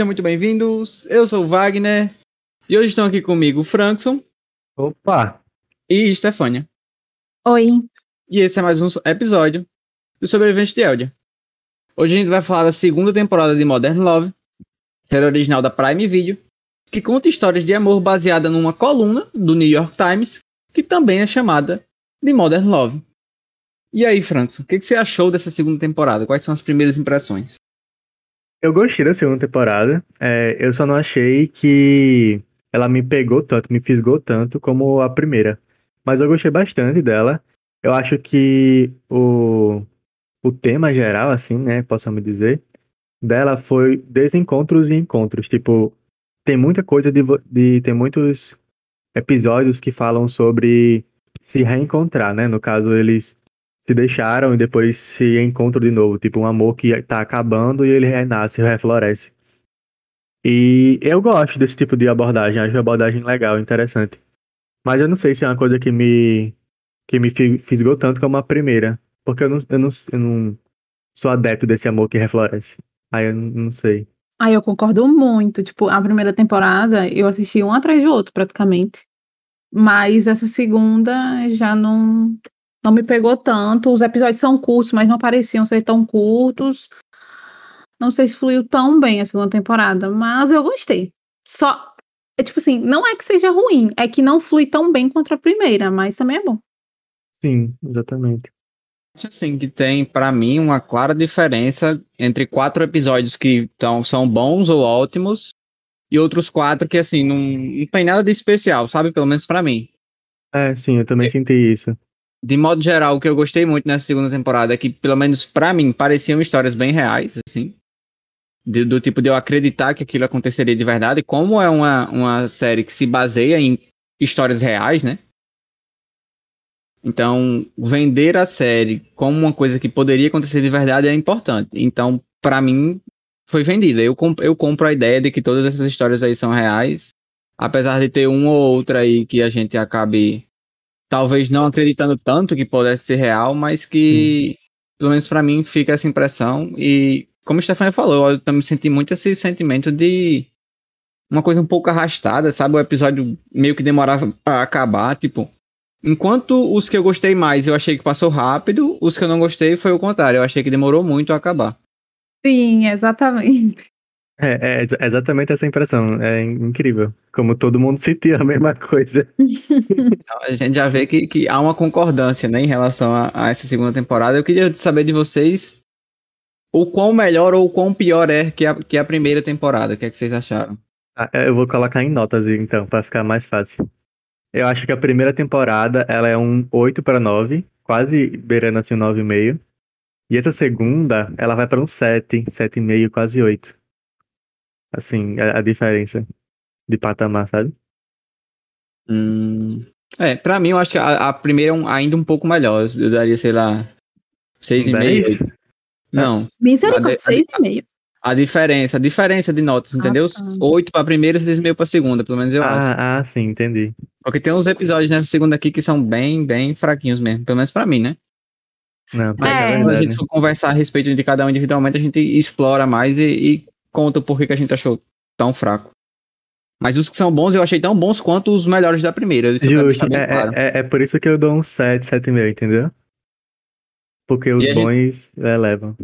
Sejam muito bem-vindos. Eu sou o Wagner e hoje estão aqui comigo o Frankson Opa! e Stefânia. Oi. E esse é mais um episódio do Sobrevivente de Eldia. Hoje a gente vai falar da segunda temporada de Modern Love, série original da Prime Video, que conta histórias de amor baseada numa coluna do New York Times, que também é chamada de Modern Love. E aí, Frankson, o que, que você achou dessa segunda temporada? Quais são as primeiras impressões? Eu gostei da segunda temporada. é, eu só não achei que ela me pegou tanto, me fisgou tanto como a primeira. Mas eu gostei bastante dela. Eu acho que o, o tema geral, assim, né, possamos dizer, dela foi desencontros e encontros. Tipo, tem muita coisa de, de tem muitos episódios que falam sobre se reencontrar, né? No caso, eles se deixaram e depois se encontram de novo. Tipo, um amor que tá acabando e ele renasce, refloresce. E eu gosto desse tipo de abordagem, acho uma abordagem legal, interessante. Mas eu não sei se é uma coisa que me, que me fi- fisgou tanto como a primeira. Porque eu não, eu não, eu não sou adepto desse amor que refloresce. Aí eu não, não sei. Aí eu concordo muito. Tipo, a primeira temporada eu assisti um atrás do outro, praticamente. Mas essa segunda já não, não me pegou tanto. Os episódios são curtos, mas não pareciam ser tão curtos. Não sei se fluiu tão bem a segunda temporada, mas eu gostei. Só, é tipo assim, não é que seja ruim, é que não flui tão bem quanto a primeira, mas também é bom. Sim, exatamente. Acho assim que tem pra mim uma clara diferença entre quatro episódios que tão, são bons ou ótimos e outros quatro que assim não, não tem nada de especial, sabe? Pelo menos pra mim. É, sim, eu também senti isso. De modo geral, o que eu gostei muito nessa segunda temporada é que, pelo menos pra mim, pareciam histórias bem reais, assim. De- do tipo de eu acreditar que aquilo aconteceria de verdade. Como é uma, uma série que se baseia em histórias reais, né? Então, vender a série como uma coisa que poderia acontecer de verdade é importante. Então, pra mim, foi vendida. Eu, comp- eu compro a ideia de que todas essas histórias aí são reais. Apesar de ter uma ou outra aí que a gente acabe talvez não acreditando tanto que pudesse ser real, mas que, pelo menos pra mim, fica essa impressão. E, como a Stefania falou, eu também senti muito esse sentimento de uma coisa um pouco arrastada, sabe? O episódio meio que demorava pra acabar, tipo. Enquanto os que eu gostei mais eu achei que passou rápido, os que eu não gostei foi o contrário, eu achei que demorou muito a acabar. Sim, exatamente. É, é ex- exatamente essa impressão. É incrível. Como todo mundo sentia a mesma coisa. A gente já vê que, que há uma concordância né, em relação a, a essa segunda temporada. Eu queria saber de vocês o quão melhor ou o quão pior é que a, que a primeira temporada. O que, é que vocês acharam? Ah, Eu vou colocar em notas então, pra ficar mais fácil. Eu acho que a primeira temporada ela é um 8 para 9, quase beirando assim um 9,5. E essa segunda, ela vai para um 7, 7,5, quase 8. Assim, a, a diferença de patamar, sabe? Hum, é, pra mim eu acho que a, a primeira é um- ainda um pouco melhor. Eu, daria, sei lá, 6,5. 10? oito. Não, Misericórdia, A de- a de- seis e meio. a diferença, a diferença de notas, entendeu? tá. 8 pra primeira e 6,5 pra segunda, pelo menos eu acho. Ah, ah, sim, entendi. Porque tem uns episódios nessa segunda aqui que são bem, bem fraquinhos mesmo, pelo menos pra mim, né? Não, Mas É. é quando a gente for conversar a respeito de cada um individualmente, a gente explora mais e, e conta o porquê que a gente achou tão fraco. Mas os que são bons eu achei tão bons quanto os melhores da primeira. Justo, é, claro. é, é- é por isso que eu dou um 7, 7,5, entendeu? Porque os E a gente- bons elevam.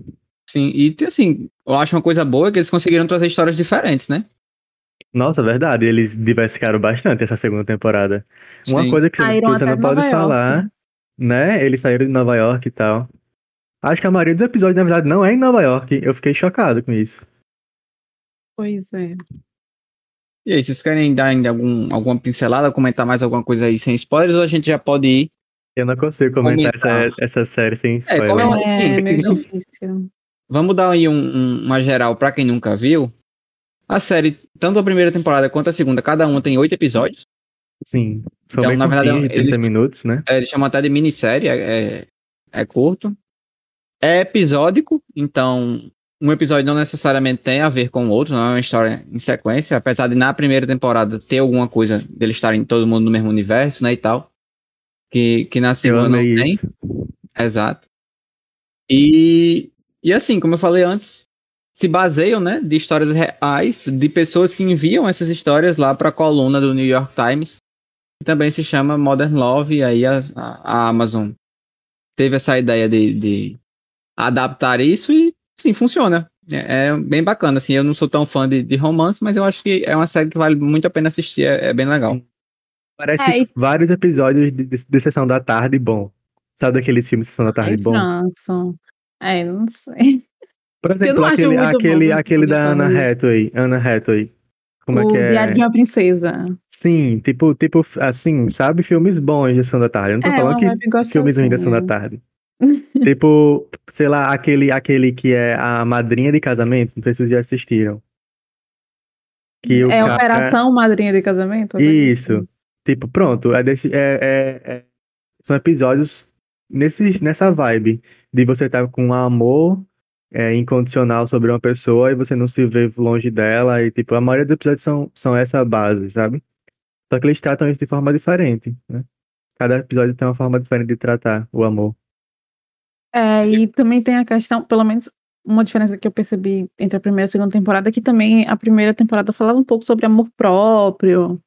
Sim, e assim, eu acho uma coisa boa que eles conseguiram trazer histórias diferentes, né? Nossa, verdade, eles diversificaram bastante essa segunda temporada. Uma Sim. coisa que você, que você não de pode Nova York. falar, né? Eles saíram de Nova York e tal. Acho que a maioria dos episódios, na verdade, não é em Nova York. Eu fiquei chocado com isso. Pois é. E aí, vocês querem dar ainda algum, alguma pincelada, comentar mais alguma coisa aí sem spoilers, ou a gente já pode ir? Eu não consigo comentar essa, essa série sem É, como é uma- É sim. meio difícil. Vamos dar aí um- um- uma geral pra quem nunca viu. A série, tanto a primeira temporada quanto a segunda, cada uma tem oito episódios. Sim, são Então, bem na verdade, curtinhos, de 30 eles- minutos, né? É, eles chamam até de minissérie, é, é, é curto. É episódico, então um episódio não necessariamente tem a ver com o outro, não é uma história em sequência, apesar de na primeira temporada ter alguma coisa deles estarem todo mundo no mesmo universo, né, e tal. Que, que na segunda não amei tem. isso. Exato. E, e assim, como eu falei antes, se baseiam, né, de histórias reais de pessoas que enviam essas histórias lá para a coluna do New York Times, que também se chama Modern Love, e aí a, a Amazon teve essa ideia de, de, adaptar isso e sim, funciona. É, é, bem bacana, assim, eu não sou tão fã de, de, romance, mas eu acho que é uma série que vale muito a pena assistir, é, é bem legal. Parece é, e... vários episódios de, de, de, Sessão da Tarde bom. Sabe daqueles filmes de Sessão da Tarde Ai, bom? França. É, não sei. Por exemplo, aquele, aquele, bom, aquele da Ana Hathaway. Ana Hathaway. Como o é que é? Diário de uma Princesa. Sim, tipo, tipo, assim, sabe, filmes bons de Sessão da Tarde. Eu não tô é, falando que filmes ruins de Sessão da Tarde. tipo, sei lá, aquele, aquele que é a madrinha de casamento, não sei se vocês já assistiram. Que é cara... Operação Madrinha de Casamento? Isso. Tipo, pronto, é desse, é, é, é, são episódios nesse, nessa vibe de você estar tá com um amor é, incondicional sobre uma pessoa e você não se vê longe dela. E, tipo, a maioria dos episódios são, são essa base, sabe? Só que eles tratam isso de forma diferente, né? Cada episódio tem uma forma diferente de tratar o amor. É, e também tem a questão, pelo menos uma diferença que eu percebi entre a primeira e a segunda temporada, é que também a primeira temporada falava um pouco sobre amor próprio,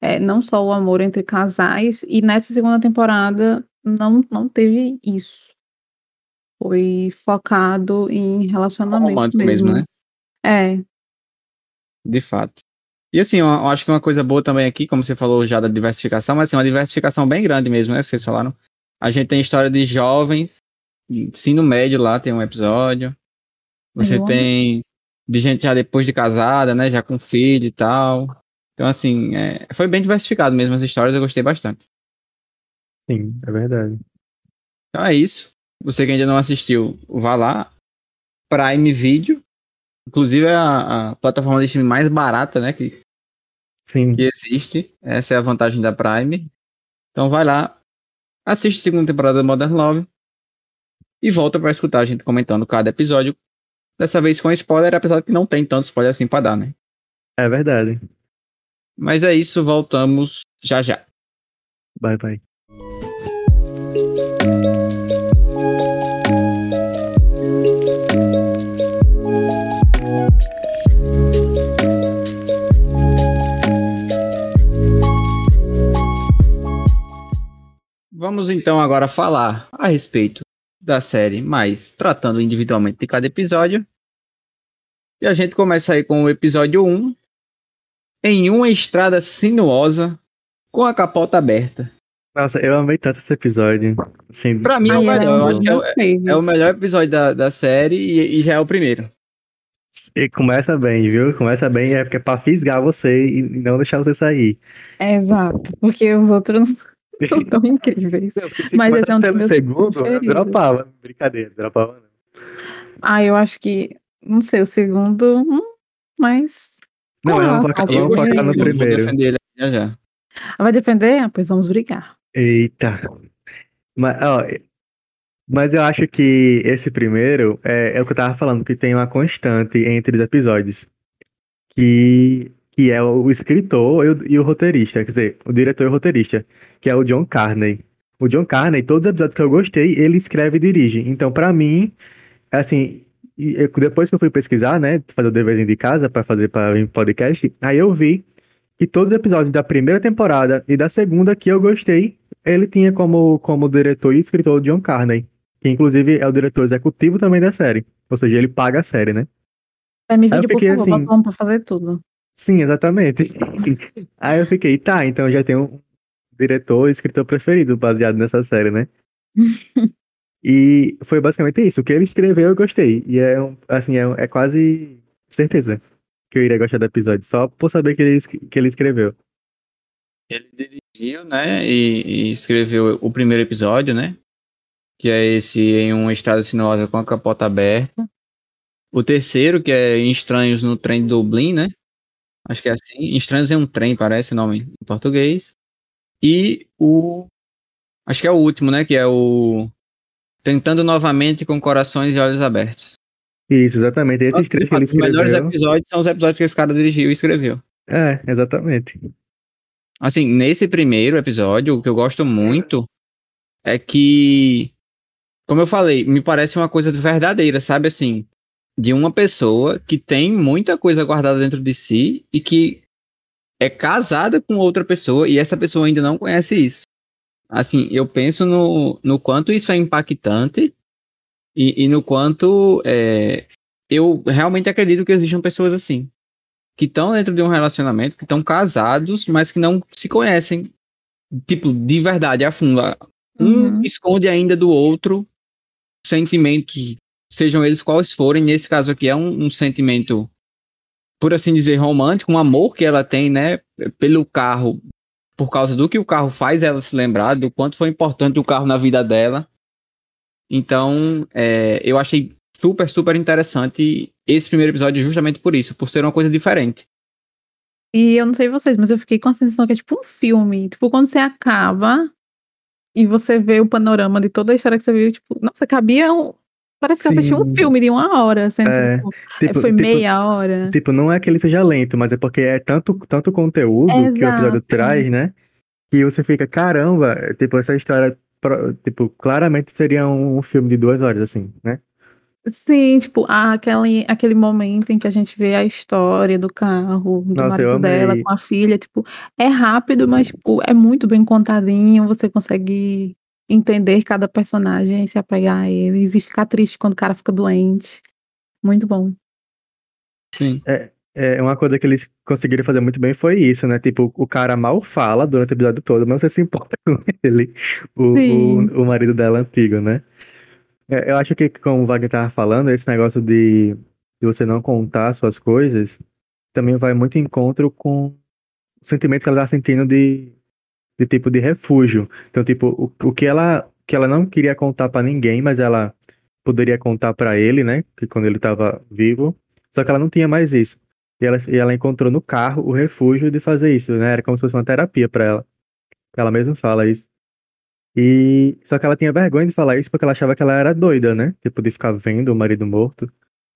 é, não só o amor entre casais, e nessa segunda temporada não, não teve isso foi focado em relacionamento Romântico mesmo. mesmo, né? É. De fato. E assim, eu acho que uma coisa boa também aqui, como você falou já da diversificação, mas assim, uma diversificação bem grande mesmo, né? Vocês falaram. A gente tem história de jovens, ensino médio lá tem um episódio. Você eu tem de gente já depois de casada, né? Já com filho e tal. Então, assim, é, foi bem diversificado mesmo as histórias, eu gostei bastante. Sim, é verdade. Então é isso. Você que ainda não assistiu, vá lá. Prime Video. Inclusive é a, a plataforma de streaming mais barata, né? Que, Sim. que existe. Essa é a vantagem da Prime. Então vai lá, assiste a segunda temporada de Modern Love e volta para escutar a gente comentando cada episódio. Dessa vez com spoiler, apesar de que não tem tanto spoiler assim para dar, né? É verdade. Mas é isso, voltamos já já. Bye bye. Vamos então agora falar a respeito da série, mas tratando individualmente de cada episódio. E a gente começa aí com o episódio 1, em uma estrada sinuosa com a capota aberta. Nossa, eu amei tanto esse episódio. Assim, pra mim é o melhor. Eu acho que é o, é o melhor episódio da, da série e, e, já é o primeiro. E começa bem, viu? Começa bem, é porque é pra fisgar você e não deixar você sair. É exato, porque os outros são tão incríveis. Não, Mas esse é um pelo segundo, eu dropava. Brincadeira, dropava não. Ah, eu acho que, não sei, o segundo, hum, mas... Não, ah, vamos focar, no primeiro. defender ele já já. Vai defender? Ah, pois vamos brigar. Eita. Mas, ó, mas eu acho que esse primeiro é, é o que eu tava falando, que tem uma constante entre os episódios. Que que é o escritor e o, roteirista, quer dizer, o diretor e o roteirista, que é o John Carney. O John Carney, todos os episódios que eu gostei, ele escreve e dirige. Então, para mim, assim, depois que eu fui pesquisar, né, fazer o deverzinho de casa para fazer para o podcast, aí eu vi que todos os episódios da primeira temporada e da segunda que eu gostei, ele tinha como, como diretor e escritor o John Carney, que inclusive é o diretor executivo também da série. Ou seja, ele paga a série, né? É, me vídeo, por favor, assim, vamos pra fazer tudo. Sim, exatamente. Aí eu fiquei, tá, então já tem um diretor e escritor preferido baseado nessa série, né? e foi basicamente isso. O que ele escreveu eu gostei. E é, assim, é, é quase certeza que eu iria gostar do episódio, só por saber que ele, que ele escreveu. Ele dirigiu, né, e, e escreveu o primeiro episódio, né? Que é esse em uma estrada sinuosa com a capota aberta. O terceiro, que é em Estranhos no Trem de Dublin, né? Acho que é assim. Estranhos em um Trem, parece o nome em português. E o. Acho que é o último, né? Que é o. Tentando novamente com corações e olhos abertos. Isso, exatamente. Esses três que ele escreveu. Os melhores episódios são os episódios que esse cara dirigiu e escreveu. É, exatamente. Assim, nesse primeiro episódio, o que eu gosto muito é que, como eu falei, me parece uma coisa verdadeira, sabe? Assim, de uma pessoa que tem muita coisa guardada dentro de si e que é casada com outra pessoa e essa pessoa ainda não conhece isso. Assim, eu penso no, no quanto isso é impactante e, e no quanto é, eu realmente acredito que existam pessoas assim, que estão dentro de um relacionamento, que estão casados, mas que não se conhecem, tipo, de verdade, a fundo. Um Uhum. esconde ainda do outro sentimentos, sejam eles quais forem. Nesse caso aqui é um, um sentimento, por assim dizer, romântico, um amor que ela tem, né, pelo carro, por causa do que o carro faz ela se lembrar, do quanto foi importante o carro na vida dela. Então, é, eu achei super, super interessante esse primeiro episódio justamente por isso, por ser uma coisa diferente. E eu não sei vocês, mas eu fiquei com a sensação que é tipo um filme. Tipo, quando você acaba e você vê o panorama de toda a história que você viu, tipo, nossa, cabia um. Parece que eu assisti um filme de uma hora, sendo É, tipo, Tipo, foi tipo- meia hora. Tipo, não é que ele seja lento, mas é porque é tanto, tanto conteúdo que o episódio Exato. traz, né? Que você fica, caramba, tipo, essa história, tipo, claramente seria um, filme de duas horas, assim, né? Sim, tipo, aquele, aquele momento em que a gente vê a história do carro, do Nossa, marido dela com a filha, tipo, é rápido, mas tipo, é muito bem contadinho, você consegue entender cada personagem, se apegar a eles e ficar triste quando o cara fica doente. Muito bom. Sim. É, uma coisa que eles conseguiram fazer muito bem foi isso, né? Tipo, o cara mal fala durante o episódio todo, mas você se importa com ele, o, o, o marido dela antigo, né? É, eu acho que, como o Wagner tava falando, esse negócio de, de você não contar suas coisas também vai muito em encontro com o sentimento que ela tá sentindo de, de tipo de refúgio. Então, tipo, o, o que ela, que ela não queria contar pra ninguém, mas ela poderia contar pra ele, né? Que quando ele tava vivo. Só que ela não tinha mais isso. E ela, e ela encontrou no carro o refúgio de fazer isso, né? Era como se fosse uma terapia pra ela. Ela mesma fala isso. E só que ela tinha vergonha de falar isso porque ela achava que ela era doida, né? Tipo, de ficar vendo o marido morto.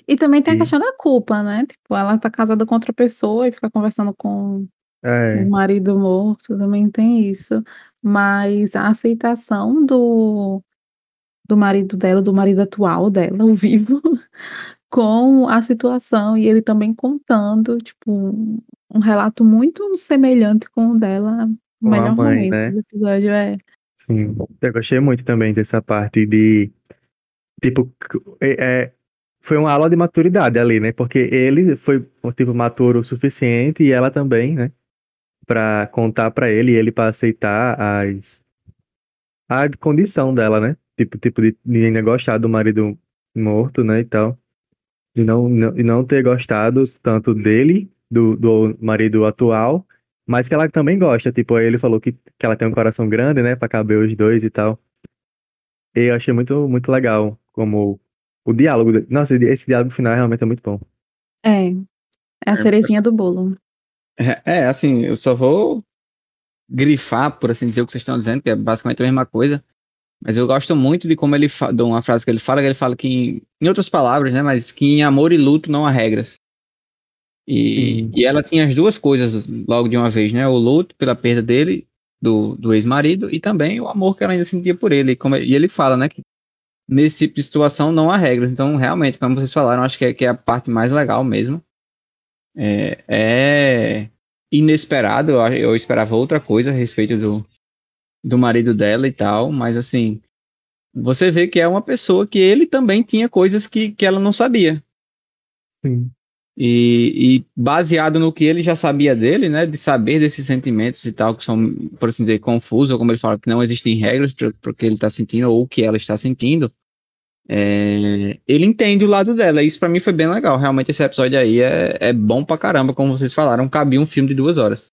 E também tem a questão da culpa, né? Tipo, ela tá casada com outra pessoa e fica conversando com É, o marido morto, também tem isso. Mas a aceitação do, do marido dela, do marido atual dela, o vivo, com a situação e ele também contando, tipo, um, relato muito semelhante com o dela. O Com melhor mãe, momento né? do episódio é. sim. Eu gostei muito também dessa parte de. Tipo, é, é, foi uma aula de maturidade ali, né? Porque ele foi, tipo, maturo o suficiente e ela também, né? Pra contar pra ele e ele pra aceitar as. A condição dela, né? Tipo, tipo de, de ainda gostar do marido morto, né? E tal. E não, não, e não ter gostado tanto dele, do, do marido atual, mas que ela também gosta. Tipo, aí ele falou que, que ela tem um coração grande, né? Pra caber os dois e tal. E eu achei muito, muito legal como o diálogo. Nossa, esse diálogo final realmente é muito bom. É, é a cerejinha do bolo. É, é, assim, eu só vou grifar, por assim dizer, o que vocês estão dizendo, que é basicamente a mesma coisa. Mas eu gosto muito de como ele fala, de uma frase que ele fala, que ele fala que, em, em outras palavras, né, mas que em amor e luto não há regras. E, Sim. e ela tinha as duas coisas logo de uma vez, né, o luto pela perda dele, do, do ex-marido, e também o amor que ela ainda sentia por ele. E, como, e ele fala, né, que nesse tipo de situação não há regras. Então, realmente, como vocês falaram, acho que é, que é a parte mais legal mesmo. É, é inesperado, eu, eu esperava outra coisa a respeito do, do marido dela e tal, mas assim, você vê que é uma pessoa que ele também tinha coisas que, que ela não sabia. Sim. E, e baseado no que ele já sabia dele, né, de saber desses sentimentos e tal, que são, por assim dizer, confusos, ou como ele fala, que não existem regras para o que ele está sentindo ou o que ela está sentindo, é, ele entende o lado dela. Isso para mim foi bem legal. Realmente esse episódio aí é, é bom pra caramba, como vocês falaram, cabia um filme de duas horas.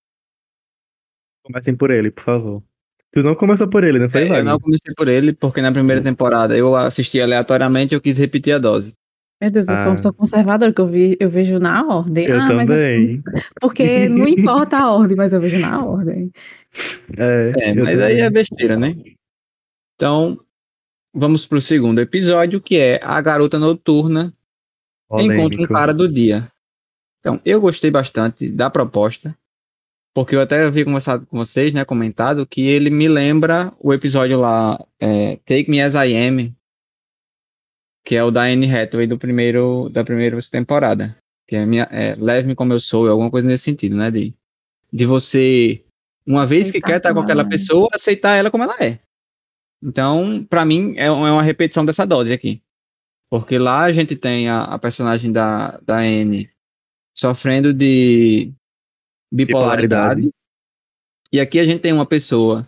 Comecem por ele, por favor. Tu não começou por ele, não foi, É, eu não comecei por ele, porque na primeira temporada eu assisti aleatoriamente e eu quis repetir a dose. Meu Deus, eu sou Ah. uma pessoa conservadora, que eu, vi, eu vejo na ordem. Eu ah, mas eu- também. porque não importa a ordem, mas eu vejo na ordem. É, É, mas aí também. é besteira, né? Então, vamos pro segundo episódio, que é A Garota Noturna Encontra um Polêmico. Cara do Dia. Então, eu gostei bastante da proposta, porque eu até havia conversado com vocês, né, comentado, que ele me lembra o episódio lá, é, Take Me As I Am, que é o da Anne Hathaway do primeiro, da primeira temporada. Que é, minha, é Leve-me como eu sou, alguma coisa nesse sentido, né? De, de você, uma vez que quer estar com aquela é. pessoa, aceitar ela como ela é. Então, para mim, é, é uma repetição dessa dose aqui. Porque lá a gente tem a, a personagem da, da Anne sofrendo de bipolaridade. bipolaridade. E aqui a gente tem uma pessoa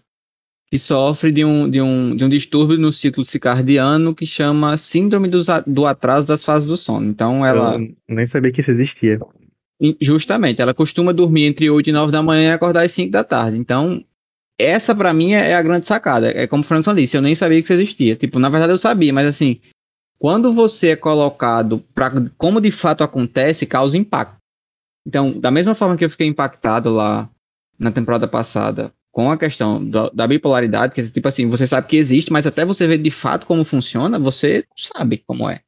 que sofre de um, de um, de um distúrbio no ciclo circadiano que chama síndrome do, do atraso das fases do sono. Então ela. Eu nem sabia que isso existia. Justamente, ela costuma dormir entre 8 e 9 da manhã e acordar às 5 da tarde. Então, essa para mim é a grande sacada. É como o Franklin disse, eu nem sabia que isso existia. Tipo, na verdade eu sabia, mas assim, quando você é colocado para como de fato acontece, causa impacto. Então, da mesma forma que eu fiquei impactado lá na temporada passada com a questão da, bipolaridade, que é tipo assim, você sabe que existe, mas até você ver de fato como funciona, você sabe como é.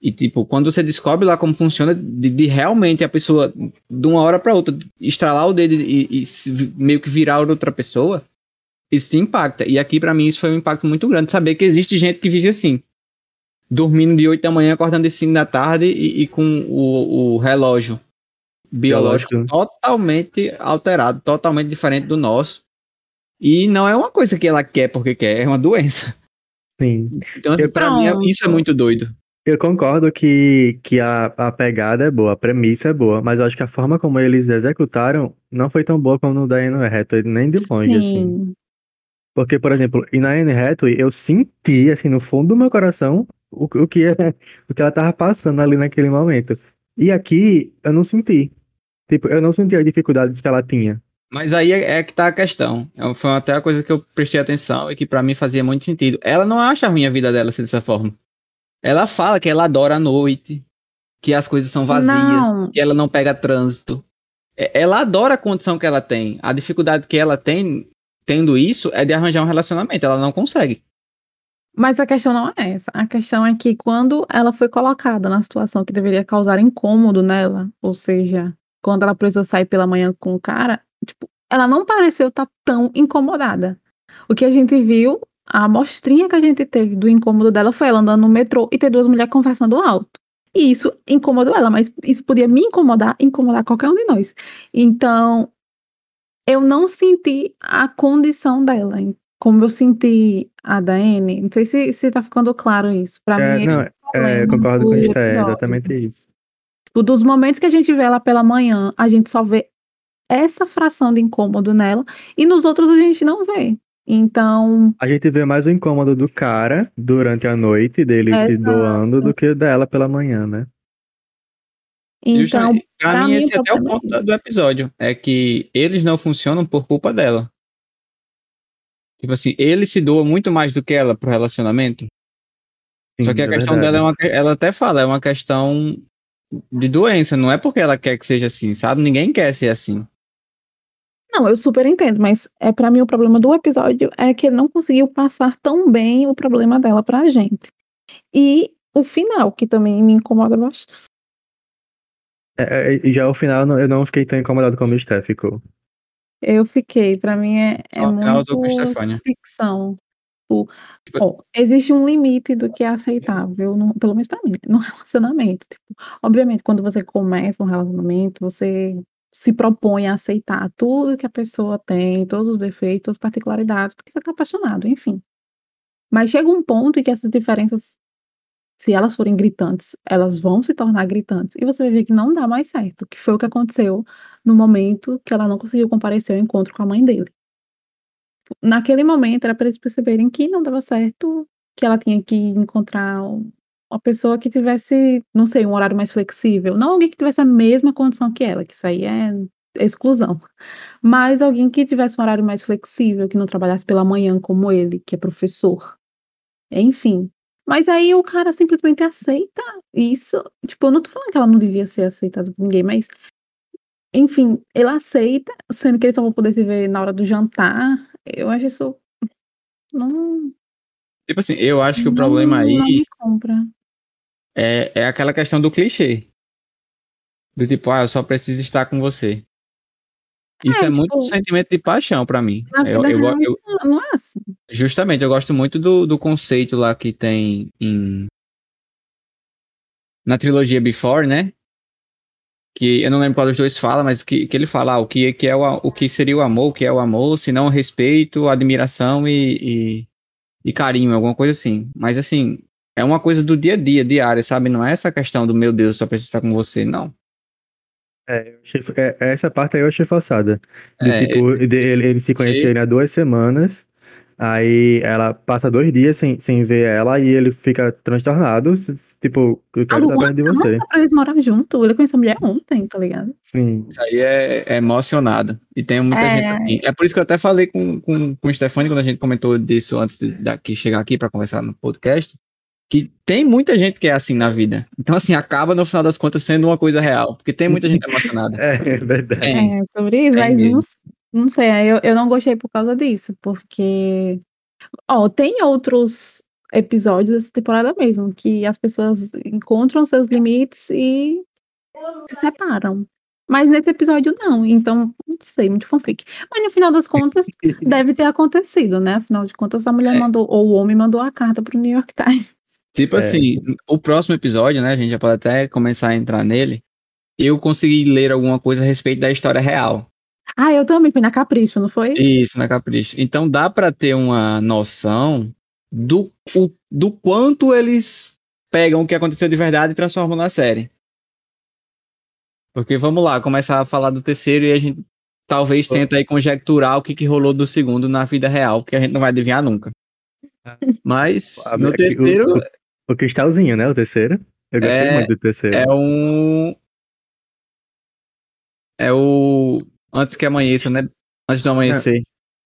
E tipo, quando você descobre lá como funciona, de, de realmente a pessoa, de uma hora para outra, estralar o dedo e, e, meio que virar outra pessoa, isso te impacta. E aqui para mim isso foi um impacto muito grande, saber que existe gente que vive assim, dormindo de 8 da manhã, acordando de 5 da tarde e, e com o, o relógio biológico, biológico totalmente alterado, totalmente diferente do nosso. E não é uma coisa que ela quer porque quer, é uma doença. Sim. Então, assim, pra mim, isso é muito doido. Eu concordo que, que a, a pegada é boa, a premissa é boa, mas eu acho que a forma como eles executaram não foi tão boa como no da Anne Hathaway, nem de longe, assim. Sim. assim. Porque, por exemplo, e na Anne Hathaway, eu senti, assim, no fundo do meu coração, o, o, que, é, o que ela tava passando ali naquele momento. E aqui, eu não senti. Tipo, eu não senti as dificuldades que ela tinha. Mas aí é, é, que tá a questão. É, foi até a coisa que eu prestei atenção e que para mim fazia muito sentido. Ela não acha ruim a vida dela ser dessa forma. Ela fala que ela adora a noite, que as coisas são vazias, não. que ela não pega trânsito. É, ela adora a condição que ela tem. A dificuldade que ela tem tendo isso é de arranjar um relacionamento. Ela não consegue. Mas a questão não é essa. A questão é que quando ela foi colocada na situação que deveria causar incômodo nela, ou seja, quando ela precisou sair pela manhã com o cara, tipo, ela não pareceu estar tá tão incomodada. O que a gente viu, a amostrinha que a gente teve do incômodo dela foi ela andando no metrô e ter duas mulheres conversando alto. E isso incomodou ela, mas isso podia me incomodar, incomodar qualquer um de nós. Então, eu não senti a condição dela, como eu senti a da Anne. Não sei se, se tá ficando claro isso. Pra é, mim, não, é, eu concordo com isso, é exatamente isso. Tipo, dos momentos que a gente vê ela pela manhã, a gente só vê essa fração de incômodo nela, e nos outros a gente não vê. Então. A gente vê mais o incômodo do cara durante a noite, dele Exato. se doando, do que dela pela manhã, né? Então, pra, pra mim, esse é até o ponto é do episódio. É que eles não funcionam por culpa dela. Tipo assim, ele se doa muito mais do que ela pro relacionamento. Sim, Só que a é questão verdade. dela é uma. Ela até fala, é uma questão de doença, não é porque ela quer que seja assim, sabe? Ninguém quer ser assim. Não, eu super entendo, mas é para mim o problema do episódio é que ele não conseguiu passar tão bem o problema dela pra gente. E o final, que também me incomoda bastante. É, é já o final eu não fiquei tão incomodado como o Steph ficou. Eu fiquei, para mim é, é muito ficção. Tipo, tipo, bom, existe um limite do que é aceitável, no, pelo menos para mim, no relacionamento. Tipo, obviamente, quando você começa um relacionamento, você se propõe a aceitar tudo que a pessoa tem, todos os defeitos, as particularidades, porque você está apaixonado, enfim. Mas chega um ponto em que essas diferenças, se elas forem gritantes, elas vão se tornar gritantes. E você vai ver que não dá mais certo, que foi o que aconteceu no momento que ela não conseguiu comparecer ao encontro com a mãe dele. Naquele momento era para eles perceberem que não dava certo, que ela tinha que encontrar uma pessoa que tivesse, não sei, um horário mais flexível. Não alguém que tivesse a mesma condição que ela, que isso aí é exclusão. Mas alguém que tivesse um horário mais flexível, que não trabalhasse pela manhã como ele, que é professor. Enfim. Mas aí o cara simplesmente aceita isso. Tipo, eu não tô falando que ela não devia ser aceitada por ninguém, mas. Enfim, ele aceita, sendo que eles só vão poder se ver na hora do jantar. Eu acho isso. Não. Tipo assim, eu acho que não, o problema aí. Não compra é, é aquela questão do clichê. Do tipo, ah, eu só preciso estar com você. Isso é, é tipo, muito um sentimento de paixão para mim. Eu, eu, eu, não é assim. Justamente, eu gosto muito do, do conceito lá que tem em na trilogia Before, né? Que eu não lembro qual dos dois fala, mas que, que ele fala ah, o, que, que é o, o que seria o amor, o que é o amor, se não respeito, admiração e, e, e carinho, alguma coisa assim. Mas assim, é uma coisa do dia a dia, diária, sabe? Não é essa questão do meu Deus, só preciso estar com você, não. É, achei- é, essa parte aí eu achei forçada. Do É, tipo, de- ele- eles se conhecerem há duas semanas, aí ela passa dois dias sem, sem ver ela e ele fica transtornado. Tipo, eu quero estar perto de uma você. pra eles morar junto. Ele conheceu a mulher ontem, tá ligado? Sim. Isso aí é, é emocionado. E tem muita É. gente assim. É por isso que eu até falei com, com, com o Stefani quando a gente comentou disso antes de daqui chegar aqui para conversar no podcast. Que tem muita gente que é assim na vida. Então, assim, acaba no final das contas sendo uma coisa real. Porque tem muita gente emocionada. É, é verdade. É. É, sobre isso, É mas mesmo. não, não sei, eu, eu não gostei por causa disso, porque. Ó, tem outros episódios dessa temporada mesmo, que as pessoas encontram seus limites e se separam. Mas nesse episódio não, então, não sei, muito fanfic. Mas no final das contas, deve ter acontecido, né? Afinal de contas, a mulher É. mandou, ou o homem mandou a carta pro New York Times. Tipo É. assim, o próximo episódio, né? A gente já pode até começar a entrar nele. Eu consegui ler alguma coisa a respeito da história real. Ah, eu também fui na Capricho, não foi? Isso, na Capricho. Então dá pra ter uma noção do, o- do quanto eles pegam o que aconteceu de verdade e transformam na série. Porque vamos lá, começar a falar do terceiro e a gente talvez tenta aí conjecturar o que, que rolou do segundo na vida real, porque a gente não vai adivinhar nunca. Mas Ah, no terceiro O cristalzinho, né? O terceiro. Eu gostei É- muito do terceiro. é um. É o. Antes que amanheça, né? Antes do amanhecer.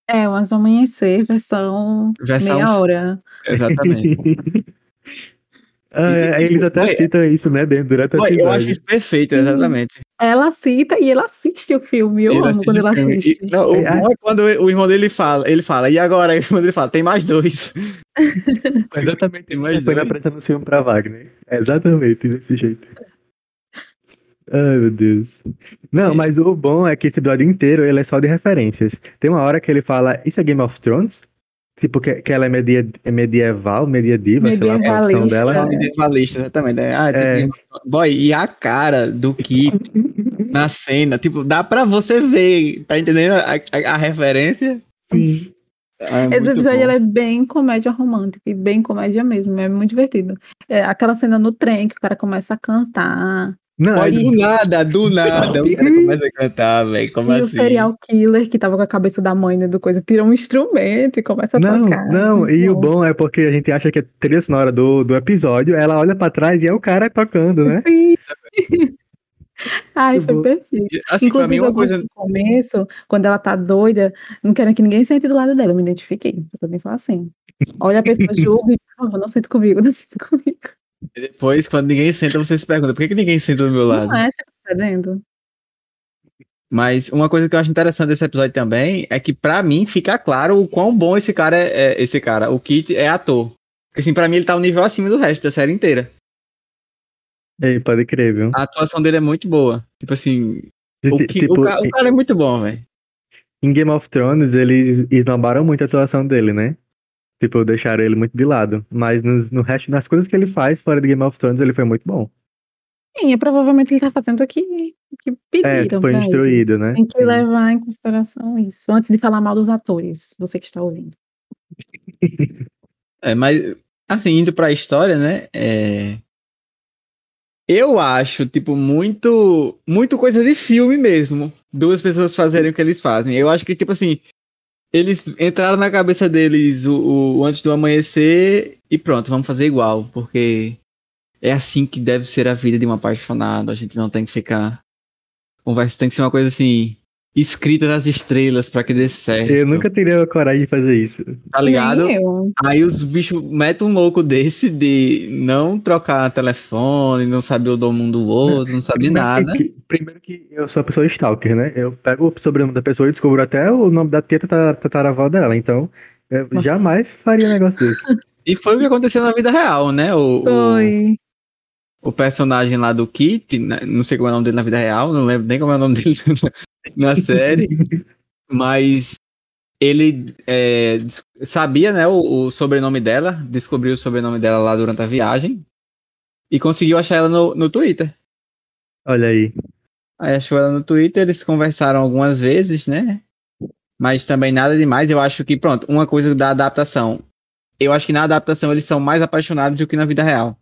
É, o Antes do Amanhecer, versão Versão. meia hora. Exatamente. Ah, é, E, eles tipo, até ué, citam isso, né? Dentro, durante Pô, episódio. eu acho isso perfeito, exatamente. Ela cita e ele assiste o filme. Eu Ele amo quando filme. assiste. E- não, o É, bom é quando o irmão dele fala, ele fala, e agora? Aí o irmão dele fala, tem mais dois. Exatamente Tem mais foi dois. o filme pra Wagner. É exatamente desse jeito. Ai, meu Deus. Não, É. mas o bom é que esse episódio inteiro ele é só de referências. Tem uma hora que ele fala, isso é Game of Thrones? Tipo, que, que ela é, media, é medieval, mediadiva, sei lá a profissão dela. É. Medievalista, exatamente. É, Ah, É. tipo, boy, e a cara do Kit na cena, tipo, dá pra você ver, tá entendendo a, a- a referência? Sim. É Esse episódio é bem comédia romântica e bem comédia mesmo. É muito divertido. É aquela cena no trem que o cara começa a cantar. Não, Boy, é- do nada, do nada, o cara começa a cantar, velho, e assim? o serial killer que tava com a cabeça da mãe né, do coisa tira um instrumento e começa a Não, tocar. não, e o bom. bom é porque a gente acha que é trilha sonora do, do episódio, ela olha pra trás e é o cara tocando, né? Sim. Ai, foi bom. perfeito. Assim, mim, Inclusive, gosto coisa... no começo, quando ela tá doida, não quero que ninguém sente do lado dela. Eu me identifiquei. Eu também sou assim. Olha a pessoa, julga e, por favor, não sente comigo, não sente comigo. Depois, quando ninguém senta, você se pergunta, por que, que ninguém senta do meu lado? Não é, você tá entendendo? Mas uma coisa que eu acho interessante desse episódio também é que, pra mim, fica claro o quão bom esse cara é, é- esse cara, o Kit é ator. Porque, assim, pra mim, ele tá um nível acima do resto da série inteira. Ei, pode crer, viu? A atuação dele é muito boa. Tipo assim, o, Ki- tipo, o, ca- o cara é muito bom, velho. em Game of Thrones, eles esnobaram muito a atuação dele, né? Tipo, deixaram ele muito de lado. Mas nos, no resto, nas coisas que ele faz fora de Game of Thrones, ele foi muito bom. Sim, é, provavelmente ele tá fazendo o que, que É, pediram foi pra ele. instruído, né? Tem que Sim. levar em consideração isso. Antes de falar mal dos atores, você que está ouvindo. É, mas, assim, indo pra história, né? é, Eu acho, tipo, muito, muito coisa de filme mesmo. Duas pessoas fazerem o que eles fazem. Eu acho que, tipo assim, eles entraram na cabeça deles o, o antes do amanhecer e pronto, vamos fazer igual, porque é assim que deve ser a vida de um apaixonado. A gente não tem que ficar. Conversa tem que ser uma coisa assim, escrita nas estrelas pra que dê certo. Eu nunca teria a coragem de fazer isso. Tá ligado? Aí os bichos metem um louco desse de não trocar telefone, não saber o nome um do outro, não saber nada. Que- primeiro que eu sou a pessoa stalker, né? Eu pego o sobrenome da pessoa e descubro até o nome da tia tata- tataravó dela. Então, eu jamais faria um negócio desse. E foi o que aconteceu na vida real, né? O, o, Foi. o personagem lá do Kit, né, não sei como é o nome dele na vida real, não lembro nem como é o nome dele na série, mas ele é, sabia, né, o, o sobrenome dela, descobriu o sobrenome dela lá durante a viagem. e conseguiu achar ela no, no Twitter. Olha aí. Aí achou ela no Twitter, eles conversaram algumas vezes, né? Mas também nada demais. Eu acho que, pronto, uma coisa da adaptação. Eu acho que na adaptação eles são mais apaixonados do que na vida real.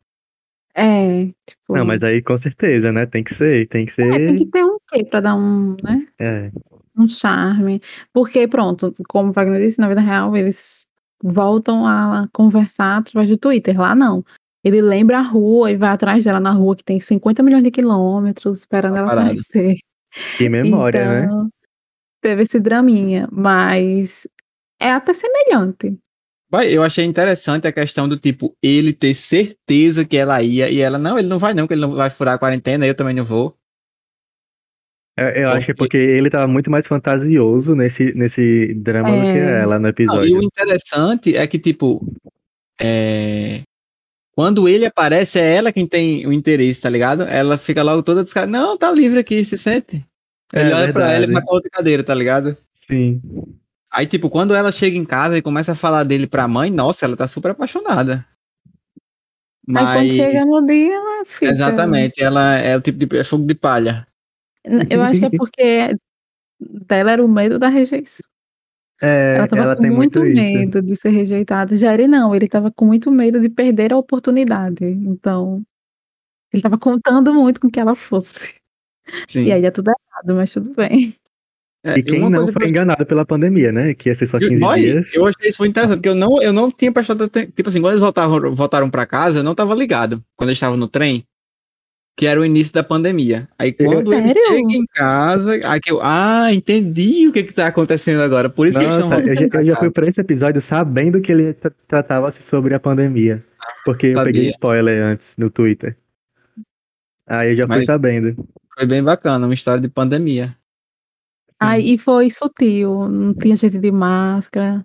É, tipo. Não, mas aí com certeza, né? Tem que ser, tem que ser. É, tem que ter um quê pra dar um, né? É. Um charme. Porque, pronto, como o Wagner disse, na vida real, eles voltam a conversar através do Twitter. Lá não. Ele lembra a rua e vai atrás dela na rua que tem 50 milhões de quilômetros, esperando Tá ela aparecer. Que memória, né? então, teve esse draminha, mas é até semelhante. Eu achei interessante a questão do tipo, ele ter certeza que ela ia e ela, não, ele não vai não, que ele não vai furar a quarentena, eu também não vou. É, Eu, eu acho que é Porque- ele tava muito mais fantasioso nesse, nesse drama do que É. ela no Não, e episódio. o interessante é que, tipo, é, quando ele aparece, é ela quem tem o interesse, tá ligado? Ela fica logo toda descarada. Não, tá livre aqui, se sente. É Ele olha pra ela e verdade. vai pra outra cadeira, tá ligado? Sim. Aí, tipo, quando ela chega em casa e começa a falar dele pra mãe, nossa, ela tá super apaixonada. Aí quando Mas, chega no dia, ela fica. exatamente, ela é o tipo de é fogo de palha. Eu acho que é porque dela era o medo da rejeição. É, Ela tava ela com tem muito, muito, isso. medo de ser rejeitada. Ele não, ele tava com muito medo de perder a oportunidade. Então, ele tava contando muito com que ela fosse. Sim. E aí é tudo errado, mas tudo bem. É, E quem não foi que eu- enganado pela pandemia, né? Que ia ser só 15 Boy, dias. eu achei isso muito interessante, porque eu não, eu não tinha prestado atenção. Tipo assim, quando eles voltaram, voltaram pra casa, eu não tava ligado. Quando eles estavam no trem, que era o início da pandemia. Aí quando ele Sério? chega em casa, aí que eu, ah, entendi o que que tá acontecendo agora. Por isso que Nossa, estão eu já, eu já fui pra esse episódio sabendo que ele tra- tratava-se sobre a pandemia. Porque eu Sabia. peguei spoiler antes no Twitter. Aí eu já fui Mas- sabendo. Foi bem bacana, uma história de pandemia. Aí e foi sutil, não tinha gente de máscara,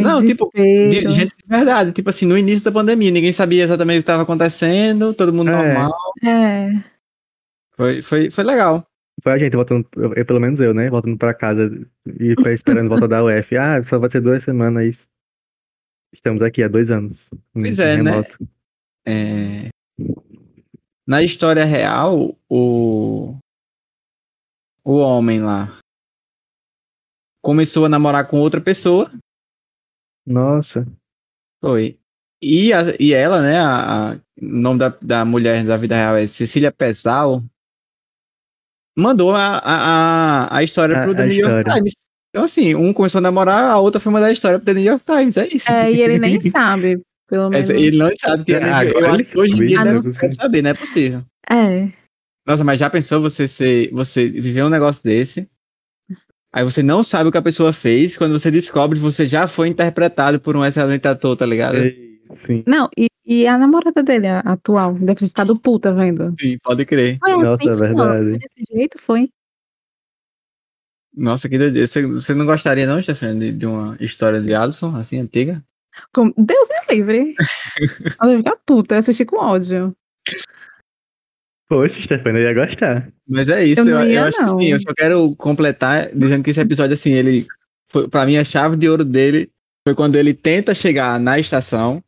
Não, tipo, de, gente de verdade, tipo assim, no início da pandemia, ninguém sabia exatamente o que estava acontecendo, todo mundo É. normal. É, Foi, foi, foi legal. Foi a gente voltando, eu, eu, pelo menos eu, né? Voltando pra casa e foi esperando volta da UF. Ah, só vai ser duas semanas. Estamos aqui há dois anos. Pois é, né? remoto. É, Na história real, o. O homem lá começou a namorar com outra pessoa. Nossa. Foi. E, a- e ela, né? A, a- o nome da, da mulher da vida real é Cecília Pesal. Mandou a, a, a, a história A- pro The a New York. Times. Então, assim, um começou a namorar, a outra foi mandar a história pro The New York Times. É isso. é, e ele nem sabe, pelo menos. Ele não sabe que É, ele, agora eu ele acho que hoje em dia Ah, deve, não deve saber, não é possível. É, Nossa, mas já pensou você ser, você viver um negócio desse? Aí você não sabe o que a pessoa fez, quando você descobre, você já foi interpretado por um excelente ator, tá ligado? Sim. não, e, e a namorada dele, a atual, deve ter ficado puta vendo. Sim, pode crer. Foi Nossa, é verdade. Foi desse jeito, foi. Nossa, que doideira. Você, você não gostaria não, Stefano, de, de uma história de Alisson, assim, antiga? Com- Deus me livre. Ela ficar puta, eu assisti com ódio. Poxa, Stefano, eu ia gostar. Mas é isso, Eu eu, não eu ia, acho que não. sim, eu só quero completar dizendo que esse episódio, assim, ele, foi, pra mim, a chave de ouro dele foi quando ele tenta chegar na estação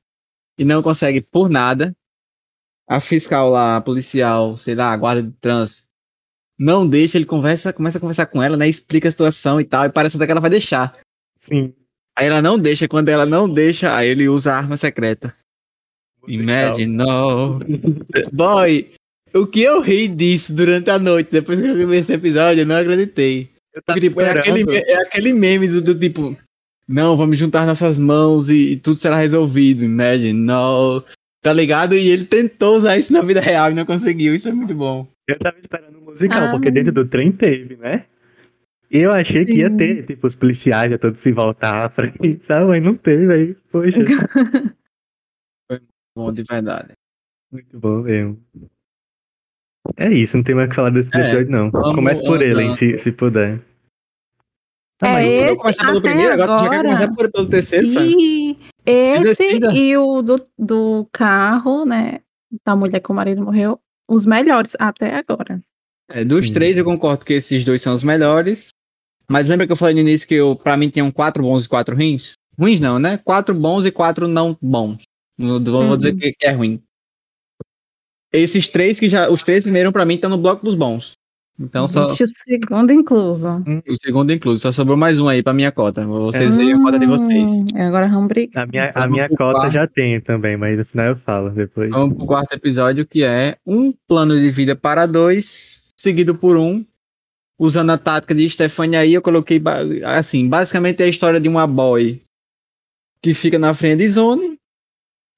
e não consegue por nada. A fiscal lá, a policial, sei lá, a guarda de trânsito, não deixa, ele conversa, começa a conversar com ela, né, explica a situação e tal, e parece até que ela vai deixar. Sim. Aí ela não deixa, quando ela não deixa, aí ele usa a arma secreta. Imagine, no. Boy, o que eu ri disso durante a noite, depois que eu vi esse episódio, eu não acreditei. Eu tava Porque, tipo, é, aquele, é aquele meme do, do tipo, não, vamos juntar nossas mãos e, e tudo será resolvido. Imagine, no. Tá ligado? E ele tentou usar isso na vida real e não conseguiu. Isso é muito bom. Eu tava esperando um musical, Ah. porque dentro do trem teve, né? E eu achei que ia Sim. ter, tipo, os policiais já todos se voltar à frente, sabe? Mas não teve, aí, poxa, Bom, de verdade. muito bom mesmo. É isso, não tem mais o que falar desse É, episódio, não. vamos Comece por ele, hein, se, se puder. É mas esse, Vamos começar pelo primeiro, agora tu já quer agora. começar por- pelo terceiro? E esse e o do, do carro, né? Da mulher que o marido morreu, os melhores até agora. É, dos Sim. três, eu concordo que esses dois são os melhores. Mas lembra que eu falei no início que eu, pra mim tinham quatro bons e quatro ruins? Ruins não, né? Quatro bons e quatro não bons. Não vou dizer Uhum. que, que é ruim. Esses três que já. Os três primeiros, pra mim, estão no bloco dos bons. Então só. O segundo incluso. O segundo incluso. Só sobrou mais um aí pra minha cota. Vocês veem a cota de vocês. Agora vamos brigar. A minha, a minha cota quarto. já tem também, mas no final eu falo depois. Vamos pro quarto episódio, que é um plano de vida para dois, seguido por um. Usando a tática de Stephanie aí, eu coloquei assim, basicamente é a história de uma boy que fica na friend zone,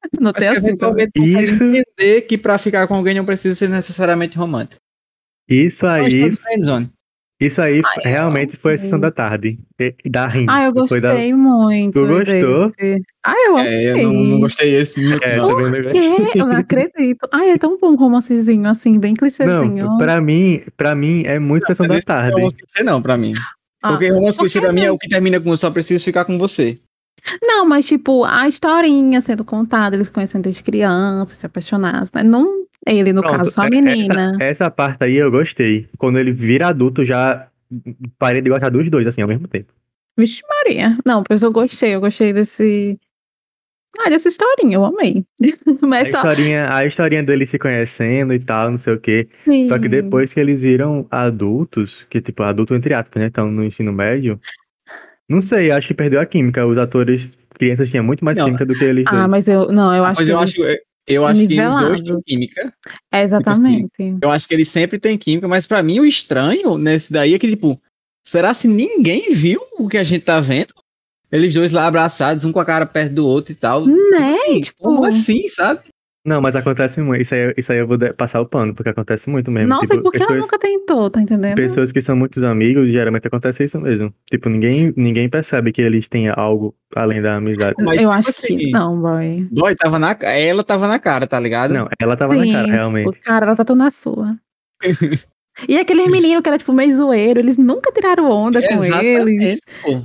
Não tem assim. eventualmente Isso. entender que pra ficar com alguém não precisa ser necessariamente romântico. Isso uma aí, isso aí Ai, eu realmente foi a sessão da tarde. Da Rim. Ah, eu Não foi da- gostei muito. Tu gostou? desse. Ah, eu amei. É, eu não, não gostei desse no É, não Quê? Eu não acredito. Ai, é tão bom um romancezinho, assim, bem clichêzinho. Não, pra mim, pra mim é muito sessão da Esse não é tarde. clichê não, pra mim. Ah, Porque romance por clichê pra mim é não? o que termina com eu só preciso ficar com você. Não, mas tipo, a historinha sendo contada, eles conhecendo desde criança, se apaixonaram, né? Não ele, no Pronto, caso, só a é- menina. Essa, essa parte aí eu gostei. Quando ele vira adulto, já parei de gostar dos dois, assim, ao mesmo tempo. Vixe Maria. Não, pois eu gostei, eu gostei desse. Ah, dessa historinha, eu amei. A Mas só. historinha, a historinha deles se conhecendo e tal, não sei o quê. Só que Sim. depois que eles viram adultos, que tipo, adulto entre aspas, né? Estão no ensino médio. Não sei, acho que perdeu a química. Os atores, crianças tinham muito mais Não. química do que eles Ah, dois. mas eu. Não, eu acho Mas que. eu eles- acho, eu acho que os dois têm química. É, exatamente. Eu acho que eles sempre têm química, mas pra mim o estranho nesse daí é que, tipo, será se ninguém viu o que a gente tá vendo? Eles dois lá abraçados, um com a cara perto do outro e tal. Né? Assim, Tipo. Como assim, sabe? Não, mas acontece muito. Isso aí, isso aí eu vou passar o pano, porque acontece muito mesmo. Nossa, tipo, e por que ela pessoas, nunca tentou, tá entendendo? pessoas que são muitos amigos, geralmente acontece isso mesmo. Tipo, ninguém, ninguém percebe que eles têm algo além da amizade. Mas, eu tipo acho assim, que não, boy. Boy, tava na, ela tava na cara, tá ligado? Não, ela tava Sim, na cara, realmente. Tipo, cara, ela tá tão na sua. e aqueles meninos que era, tipo, meio zoeiro, eles nunca tiraram onda com Exatamente, eles. pô.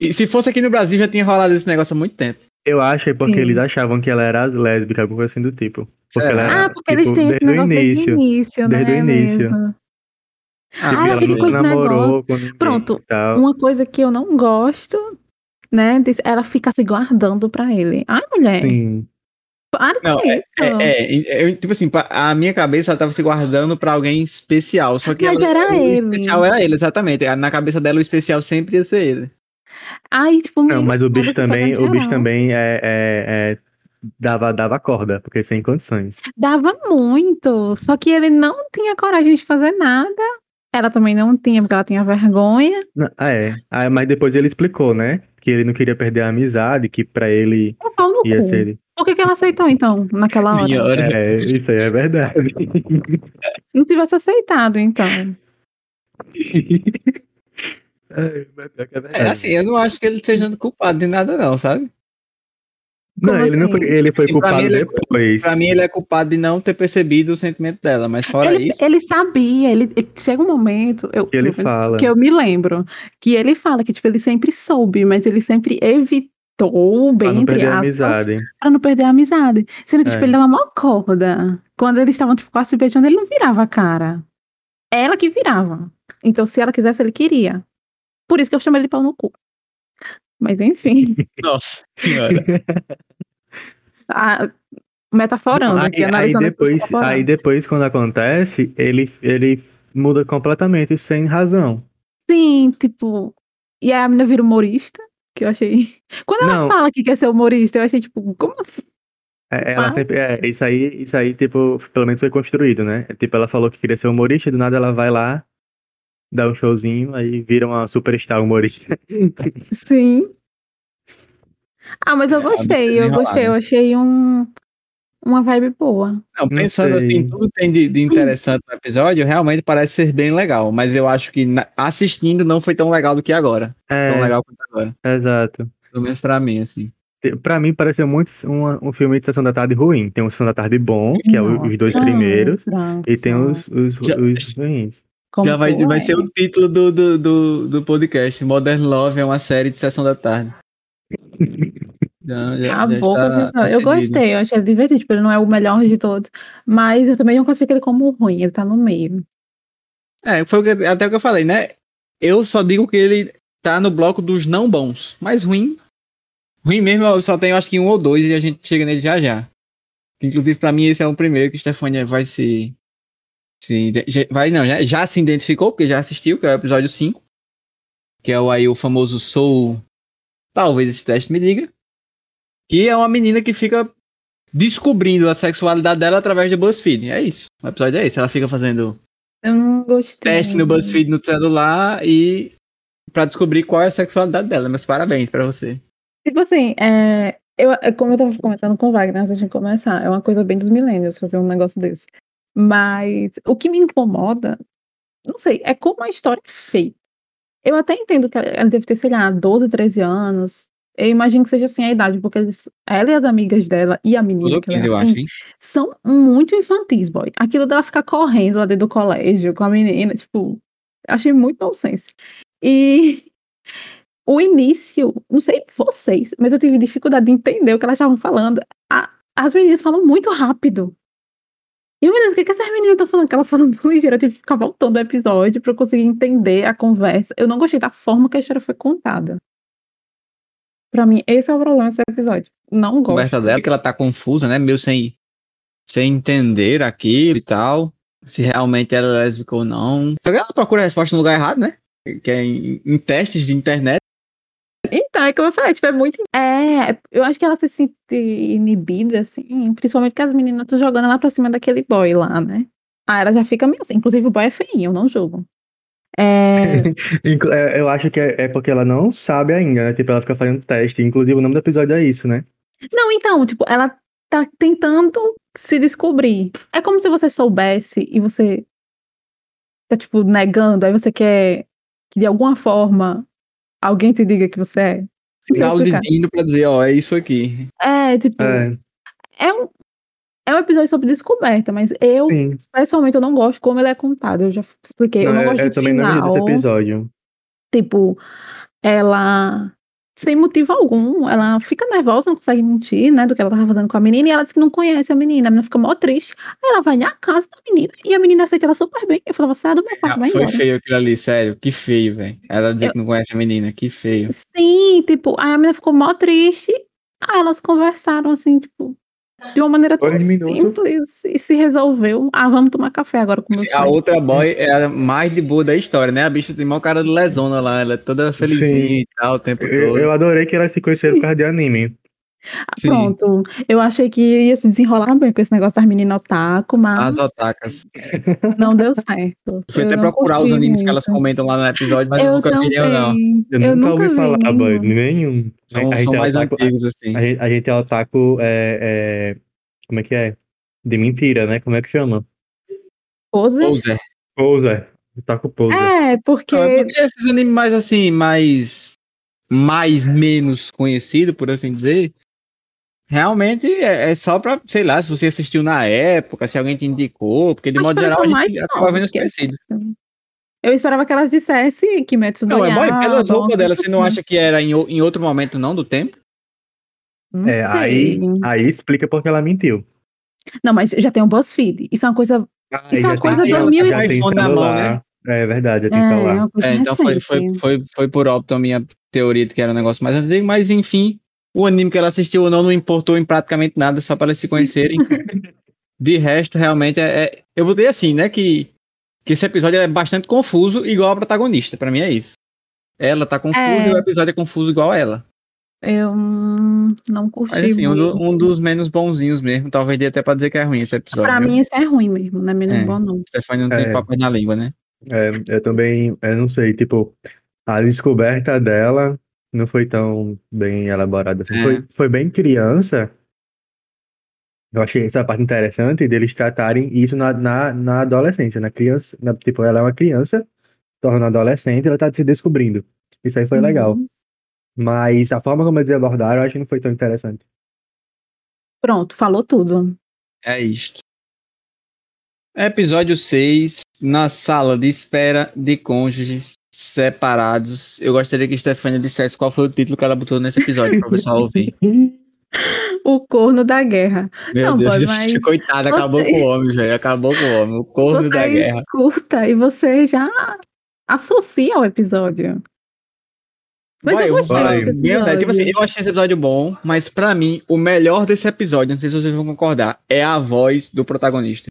E se fosse aqui no Brasil, já tinha rolado esse negócio há muito tempo. Eu acho é porque Sim. eles achavam que ela era lésbica, alguma coisa assim do tipo. Porque ela era, Ah, porque eles tipo, têm esse desde o negócio desde o início, Desde né? o início. mesmo. Ah, Ah, ela com esse negócio. Pronto. Uma coisa que eu não gosto, né? Ela fica se guardando pra ele. Ai, mulher, Sim. para Não, é, isso. é, é, eu, tipo assim, a minha cabeça ela tava se guardando pra alguém especial. Só que Mas ela- era o ele. especial era ele, exatamente. Na cabeça dela, o especial sempre ia ser ele. Ai, tipo, Não, mas o bicho foda-se, também, o bicho também é, é- é- dava, dava corda, porque sem condições. Dava muito. Só que ele não tinha coragem de fazer nada. Ela também não tinha, porque ela tinha vergonha. Não, é, ah, mas depois ele explicou, né? Que ele não queria perder a amizade, que pra ele no ia cu. ser. Por que, que ela aceitou, então, naquela hora? É, isso aí é verdade. Não tivesse aceitado, então. Ai, mas pior que é assim, eu não acho que ele seja culpado de nada, não, sabe? Não, como ele não foi, assim? ele foi Assim, pra culpado mim, é- depois. Pra mim, ele é culpado de não ter percebido o sentimento dela, mas fora Ele, isso. ele sabia, ele, ele- chega um momento, eu, Que ele fala. que eu me lembro, que ele fala que tipo, ele sempre soube, mas ele sempre evitou, bem não entre perder a aspas, amizade. pra não perder a amizade. Sendo que tipo, É. ele dava mó corda. Quando eles estavam tipo, quase se beijando, ele não virava a cara. Ela que virava. Então, se ela quisesse, ele queria. Por isso que eu chamo ele de pau no cu. Mas enfim, Nossa senhora. a- metaforando, aí, aqui, aí coisas depois, aí depois, quando acontece, ele, ele muda completamente, sem razão. Sim, tipo. E aí a menina vira humorista, que eu achei. Quando ela Não. fala que quer ser humorista, eu achei, tipo, como assim? É, Ela Ah, sempre, é, isso aí, isso aí, tipo, pelo menos foi construído, né? Tipo, ela falou que queria ser humorista, e do nada ela vai lá, dá um showzinho, aí vira uma superstar humorista. Sim. Ah, mas eu É, gostei, eu gostei, eu achei um, uma vibe boa. Não, Não pensando sei. assim, tudo tem de, de interessante no episódio, realmente parece ser bem legal. Mas eu acho que na- assistindo não foi tão legal do que agora. Tão É, legal quanto agora. exato. Pelo menos pra mim, assim. Pra mim, pareceu muito uma- um filme de Sessão da Tarde ruim. Tem um Sessão da Tarde bom, que é o- os dois Nossa, primeiros, e tem os, os, os ruins. Como Já vai, vai ser o título do, do, do, do podcast. Modern Love é uma série de sessão da tarde. Já, já, A já. Eu gostei, eu achei divertido. Tipo, ele não é o melhor de todos, mas eu também não classifico ele como ruim, ele tá no meio. É, foi até o que eu falei, né? Eu só digo que ele tá no bloco dos não bons. Mas ruim. Ruim mesmo, eu só tenho acho que um ou dois e a gente chega nele já já. Inclusive, pra mim, esse é o primeiro que Stefania vai se. Se vai, não, já, já se identificou, porque já assistiu, que é o episódio 5. Que é o, aí o famoso Sou. Talvez esse teste me diga. Que é uma menina que fica descobrindo a sexualidade dela através do BuzzFeed. É isso. O episódio é esse. Ela fica fazendo teste no BuzzFeed no celular e pra descobrir qual é a sexualidade dela. Meus parabéns pra você. Tipo assim, é, eu, é como eu tava comentando com o Wagner antes de começar, é uma coisa bem dos milênios fazer um negócio desse. Mas o que me incomoda, não sei, é como a história é feita. Eu até entendo que ela deve ter, sei lá, 12, 13 anos. Eu imagino que seja assim a idade, porque eles, ela e as amigas dela e a menina Tudo que ela 15, é eu assim, acho, são muito infantis, boy. Aquilo dela ficar correndo lá dentro do colégio com a menina, tipo, achei muito nonsense. E o início, não sei vocês, mas eu tive dificuldade de entender o que elas estavam falando. A- as meninas falam muito rápido. E eu, meu Deus, o que, que essas meninas estão falando? Que elas falam muito ligeiro. Eu tive que ficar voltando o episódio pra eu conseguir entender a conversa. Eu não gostei da forma que a história foi contada. Pra mim, esse é o problema desse episódio. Não A gosto. conversa dela, que ela tá confusa, né? Meio sem, sem entender aquilo e tal. Se realmente ela é lésbica ou não. Só que ela procura a resposta no lugar errado, né? Que é em, em testes de internet. Então, é como eu falei, tipo, é muito. É, eu acho que ela se sente inibida, assim, principalmente que as meninas estão jogando ela pra cima daquele boy lá, né? Ah, ela já fica meio assim. Inclusive, o boy é feinho, eu não julgo. É, é, Eu acho que é, é porque ela não sabe ainda, né? Tipo, ela fica fazendo teste. Inclusive, o nome do episódio é isso, né? Não, então, tipo, ela tá tentando se descobrir. É como se você soubesse e você tá, tipo, negando, aí você quer que de alguma forma alguém te diga que você é. Não Sinal divino pra dizer, ó, é isso aqui. É, tipo, É, é um, é um episódio sobre descoberta, mas eu, sim. pessoalmente, eu não gosto como ele é contado. Eu já expliquei. eu Não, não eu, gosto eu do também não final. desse episódio. Tipo, ela, sem motivo algum, ela fica nervosa, não consegue mentir, né, do que ela tava fazendo com a menina, e ela diz que não conhece a menina, a menina fica mó triste. Aí ela vai na casa da menina, e a menina aceita ela super bem. Eu falava, sai do meu quarto, vai Ah, foi embora. feio aquilo ali, sério. Que feio, velho. Ela dizer Eu- que não conhece a menina, que feio. Sim, tipo, aí a menina ficou mó triste, aí elas conversaram, assim, tipo, de uma maneira tão simples, e se resolveu. Ah, vamos tomar café agora com meus A pais. outra boy é a mais de boa da história, né? A bicha tem maior cara de lesona lá, ela é toda felizinha Sim. e tal o tempo Eu, todo. eu adorei que elas se conheceram por causa de anime. Sim, Pronto, eu achei que ia se desenrolar bem com esse negócio das meninas otaku, mas as otacas. não deu certo. Fui Eu até procurar os animes que elas muito. comentam lá no episódio, mas eu, Eu nunca vi nenhum, não. Eu, Eu nunca, nunca ouvi vi falar, nenhum. boy, nenhum. São, a, são é mais otaku, antigos, assim. a, gente, a gente é otaku, é, é, como é que é? De mentira, né? Como é que chama? Pose? Poser. Poser. Otaku poser. É, porque. Não, é porque esses animes mais assim, mais. mais menos conhecido, por assim dizer. Realmente é, é só pra, sei lá, se você assistiu na época, se alguém te indicou, porque de Mas modo geral a são mais gente acaba vendo os que conhecidos. Eu esperava que elas dissessem Kimetsu no Não, é bom, Yaiba, pelas roupas dela, você não acha que era em, em outro momento, não, do tempo? Não É, aí, sei. aí explica porque ela mentiu. Não, mas já tem o BuzzFeed. Isso é uma coisa. Aí Isso é uma coisa tem, do ela mil e- mão, celular. É verdade, já tem É, coisa É, então foi, foi, foi, foi por óbito a minha teoria de que era um negócio mais antigo, mas enfim, o anime que ela assistiu ou não não importou em praticamente nada, só para elas se conhecerem. De resto, realmente, é, é- eu botei assim, né, que, que esse episódio é bastante confuso, igual a protagonista, pra mim é isso. Ela tá confusa É. e o episódio é confuso igual a ela. Eu hum, não curti Mas assim, um, do- um dos menos bonzinhos mesmo, talvez dê até pra dizer que é ruim esse episódio. Pra viu? mim, esse é ruim mesmo, não é menos É. bom, não. Stefania não tem É. papo na língua, né? É, eu também, eu não sei, tipo, a descoberta dela não foi tão bem elaborada. assim. É. Foi, foi bem criança. Eu achei essa parte interessante deles tratarem isso na, na, na adolescência, na criança, na- tipo, ela é uma criança, torna adolescente, ela tá se descobrindo. Isso aí foi legal. Uhum. Mas a forma como eles abordaram, eu acho que não foi tão interessante. Pronto, falou tudo. É isto. Episódio 6, na sala de espera de cônjuges separados. Eu gostaria que Stefania dissesse qual foi o título que ela botou nesse episódio para o pessoal ouvir. O corno da guerra. Meu Não, Deus, boy, mas coitada, acabou você- com o homem, velho. Acabou com o homem. O corno da Você guerra. escuta e você já associa ao episódio. Mas Vai, eu gostei vai. desse honesto. Tipo assim, episódio. eu achei esse episódio bom, mas pra mim, o melhor desse episódio, não sei se vocês vão concordar, é a voz do protagonista.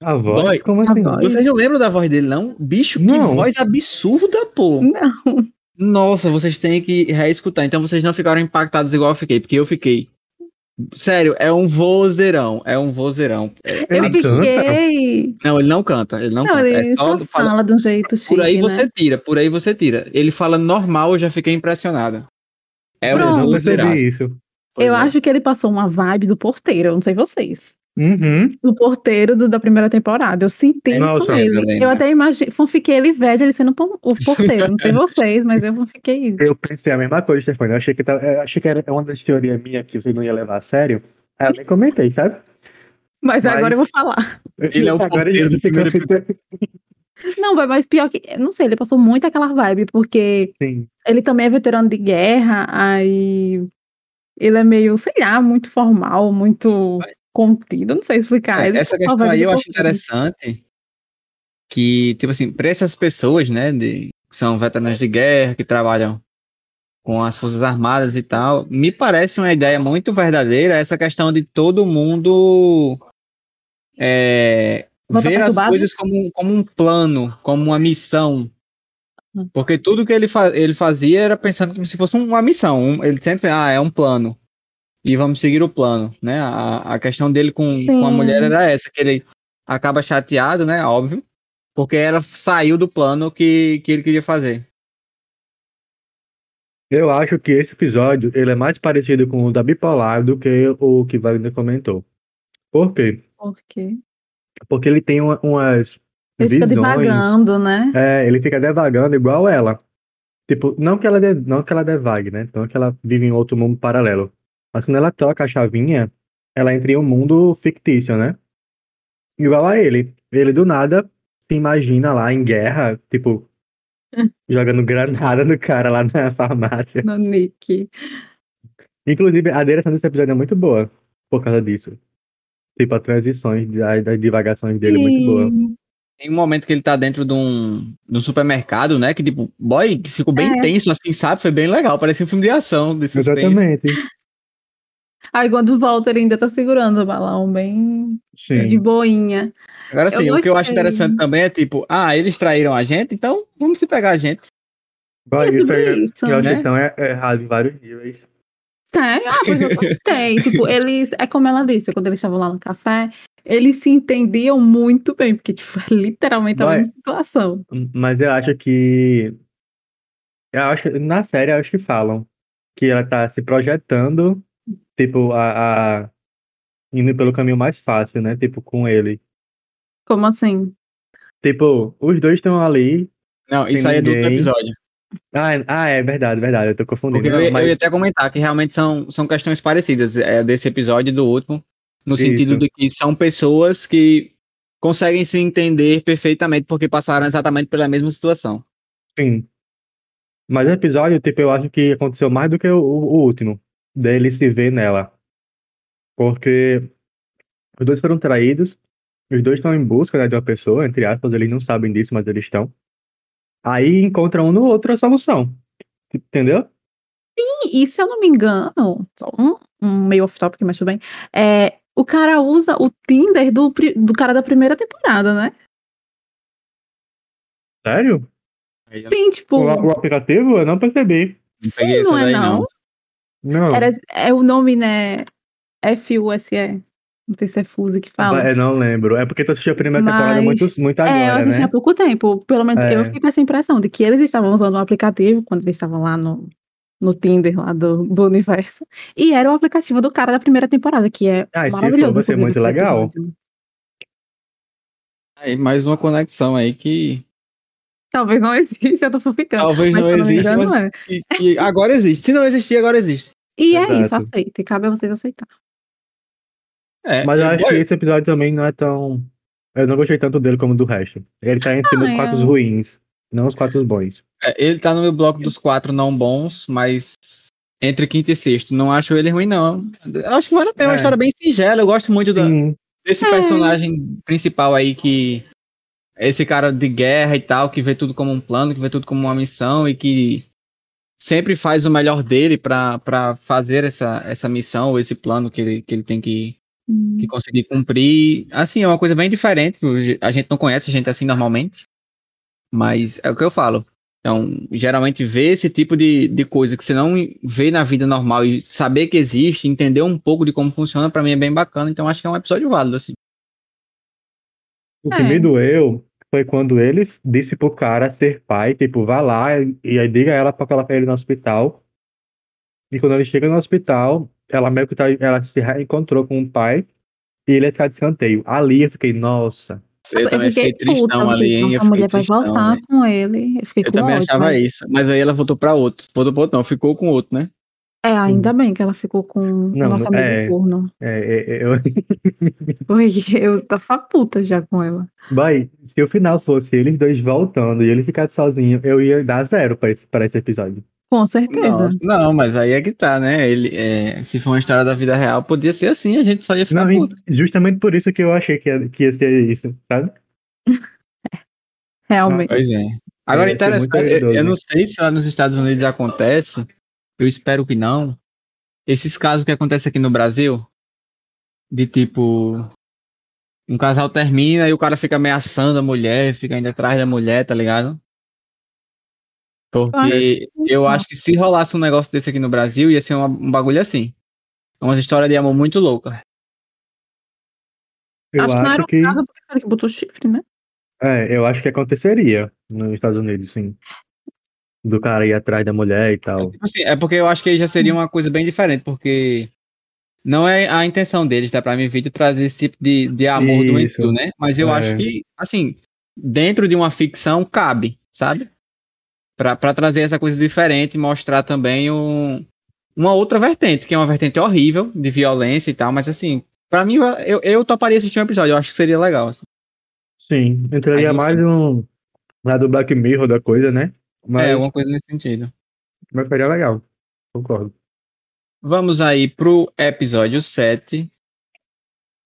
A voz? Boy, Como a assim? voz. Vocês não lembram da voz dele, não? Bicho, que Não. voz absurda, pô. Não, Nossa, vocês têm que reescutar. Então vocês não ficaram impactados igual eu fiquei, porque eu fiquei. Sério, é um vozeirão. É um vozeirão. É- eu Ele canta? fiquei. Não, ele não canta. Ele não, Não, canta. ele é só só fala, fala- de um jeito chique, Por aí você né? tira, por aí você tira. Ele fala normal, eu já fiquei impressionada. É Eu Pronto. não um. Pois Eu é. acho que ele passou uma vibe do porteiro, eu não sei vocês. Uhum. Do porteiro do- da primeira temporada. Eu senti isso Nossa, nele. Eu até imaginei, fanfiquei ele velho, ele sendo o porteiro. Não sei vocês, mas eu fanfiquei isso. Eu pensei a mesma coisa, Stefano. Eu achei que, tava- eu achei que era uma das teorias minhas que você não ia levar a sério. Aí eu nem comentei, sabe? Mas, Mas- agora eu vou falar. Ele é o Agora porteiro do primeiro Não, vai- mas pior que. Não sei, ele passou muito aquela vibe, porque Sim. ele também é veterano de guerra, aí. Ele é meio, sei lá, muito formal, muito contido, não sei explicar. É, essa questão aí eu acho interessante. Que, tipo assim, pra essas pessoas, né, de, que são veteranos de guerra, que trabalham com as Forças Armadas e tal, me parece uma ideia muito verdadeira essa questão de todo mundo é, ver as coisas como, como um plano, como uma missão. Hum. Porque tudo que ele, fa ele fazia era pensando como se fosse uma missão. Um- ele sempre, ah, é um plano. E vamos seguir o plano, né? A, a questão dele com, com a mulher era essa, que ele acaba chateado, né? Óbvio. Porque ela saiu do plano que, que ele queria fazer. Eu acho que esse episódio ele é mais parecido com o da Bipolar do que o que Wagner comentou. Por quê? Por quê? Porque ele tem uma- umas Ele fica visões. devagando, né? É, ele fica devagando igual ela. Tipo, não que ela, de, não que ela devague, né? Não que ela vive em outro mundo paralelo. Mas quando ela toca a chavinha, ela entra em um mundo fictício, né? Igual a ele. Ele do nada se imagina lá em guerra, tipo, jogando granada no cara lá na farmácia. No Nick. Inclusive, a direção desse episódio é muito boa por causa disso. Tipo, as transições, das divagações dele é muito boa. Tem um momento que ele tá dentro de um, de um supermercado, né? Que tipo, boy, ficou bem É. tenso, assim, sabe? Foi bem legal. Parecia um filme de ação, de suspense. Exatamente. Aí quando volta, ele ainda tá segurando o balão bem de Sim. boinha. Agora sim, o que eu acho interessante também é tipo, ah, eles traíram a gente, então vamos se pegar a gente. Bom, isso sobre é, isso, minha né? audição é é errada em vários níveis. Sério? Ah, pois eu gostei. tipo, eles. É como ela disse, quando eles estavam lá no café, eles se entendiam muito bem, porque, tipo, é literalmente a Vai. mesma situação. Mas eu acho que. Eu acho que na série, eu acho que falam que ela tá se projetando, tipo, a, a- indo pelo caminho mais fácil, né? Tipo, com ele. Como assim? Tipo, os dois estão ali. Não, isso aí é do outro ninguém. episódio. Ah, é- ah, é verdade, verdade. Eu tô confundindo. Porque eu, Não, ia- eu mas- ia até comentar que realmente são, são questões parecidas é, desse episódio e do último, no sentido Isso. de que são pessoas que conseguem se entender perfeitamente porque passaram exatamente pela mesma situação. Sim. Mas o episódio, tipo, eu acho que aconteceu mais do que o, o último, dele se ver nela. Porque os dois foram traídos, os dois estão em busca, né, de uma pessoa, entre aspas, eles não sabem disso, mas eles estão. Aí encontram um no outro a solução. Entendeu? E, e se eu não me engano, só um, um meio off-topic, mas tudo bem. É, o cara usa o Tinder do, do cara da primeira temporada, né? Sério? Sim, tipo. O, o aplicativo? Eu não percebi. Não Sim, essa não é não? não. Não. Era, é o nome, né? F-U-S-E. Não sei se é Fuse que fala. Eu não lembro. É porque tu assistiu a primeira temporada Mas- muito, muito É, eu agora, assisti né? há pouco tempo. Pelo menos É. eu fiquei com essa impressão de que eles estavam usando o aplicativo quando eles estavam lá no, no Tinder lá do, do universo. E era o aplicativo do cara da primeira temporada, que é Ah, maravilhoso. vai ser muito legal. Aí, mais uma conexão aí que, Talvez não exista, eu tô ficando. Talvez mas não exista, engano, mas- é. que- que agora existe. Se não existir, agora existe. E é isso, aceita. E cabe a vocês aceitar. É, Mas eu acho que esse episódio também não é tão. Eu não gostei tanto dele como do resto. Ele tá entre Ah, os é. quatro ruins, não os quatro bons. é, ele tá no meu bloco dos quatro não bons, mas entre quinto e sexto. Não acho ele ruim, não. Eu acho que vale a pena. É uma É. história bem singela. Eu gosto muito da, desse É. personagem principal aí que é esse cara de guerra e tal, que vê tudo como um plano, que vê tudo como uma missão e que sempre faz o melhor dele para fazer essa, essa missão, ou esse plano que ele, que ele tem que, Hum. que conseguir cumprir. Assim, é uma coisa bem diferente. A gente não conhece a gente assim normalmente. Mas é o que eu falo. Então, geralmente ver esse tipo de, de coisa que você não vê na vida normal e saber que existe, entender um pouco de como funciona, pra mim é bem bacana. Então, acho que é um episódio válido, assim. O que É. me doeu foi quando ele disse pro cara ser pai, tipo, vá lá e e aí diga ela pra colocar ele no hospital. E quando ele chega no hospital, ela meio que tá, ela se reencontrou com o pai e ele ficar de escanteio. Ali eu fiquei, nossa. Eu também fiquei tristão puta, ali, hein? Eu Essa fiquei mulher vai voltar velho. com ele. Eu fiquei Eu com também ódio, achava mas- isso. Mas aí ela voltou pra outro. Voltou pra outro, não. Ficou com outro, né? É, ainda bem que ela ficou com o Não, nosso não- amigo é. corno. É, é, é, eu... Porque eu tava puta já com ela. Vai, se o final fosse eles dois voltando e ele ficar sozinho, eu ia dar zero pra esse, pra esse episódio. Com certeza. Nossa, não, mas aí é que tá, né? Ele, é, se for uma história da vida real, podia ser assim, a gente só ia ficar Não, puto. justamente por isso que eu achei que ia, que ia ser isso, sabe? Realmente. Pois é. Agora, interessante, eu, eu não sei se lá nos Estados Unidos acontece, eu espero que não. Esses casos que acontecem aqui no Brasil, de tipo, um casal termina e o cara fica ameaçando a mulher, fica indo atrás da mulher, tá ligado? Porque que eu não. acho que se rolasse um negócio desse aqui no Brasil, ia ser uma- um bagulho assim. Uma história de amor muito louca. Eu acho que não era acho o que. caso porque o cara que botou chifre, né? É, eu acho que aconteceria nos Estados Unidos, sim. Do cara ir atrás da mulher e tal. Tipo assim, é porque eu acho que aí já seria uma coisa bem diferente, porque não é a intenção deles da Prime Video trazer esse tipo de, de amor Isso. doentio, né? Mas eu É. acho que, assim, dentro de uma ficção cabe, sabe? Pra, pra trazer essa coisa diferente e mostrar também um, uma outra vertente, que é uma vertente horrível, de violência e tal, mas assim, pra mim, eu, eu toparia assistir um episódio, eu acho que seria legal. assim. Sim, entraria Mas, mais um lá do Black Mirror da coisa, né? Mas, É, alguma coisa nesse sentido. mas seria legal. Concordo. Vamos aí pro episódio 7,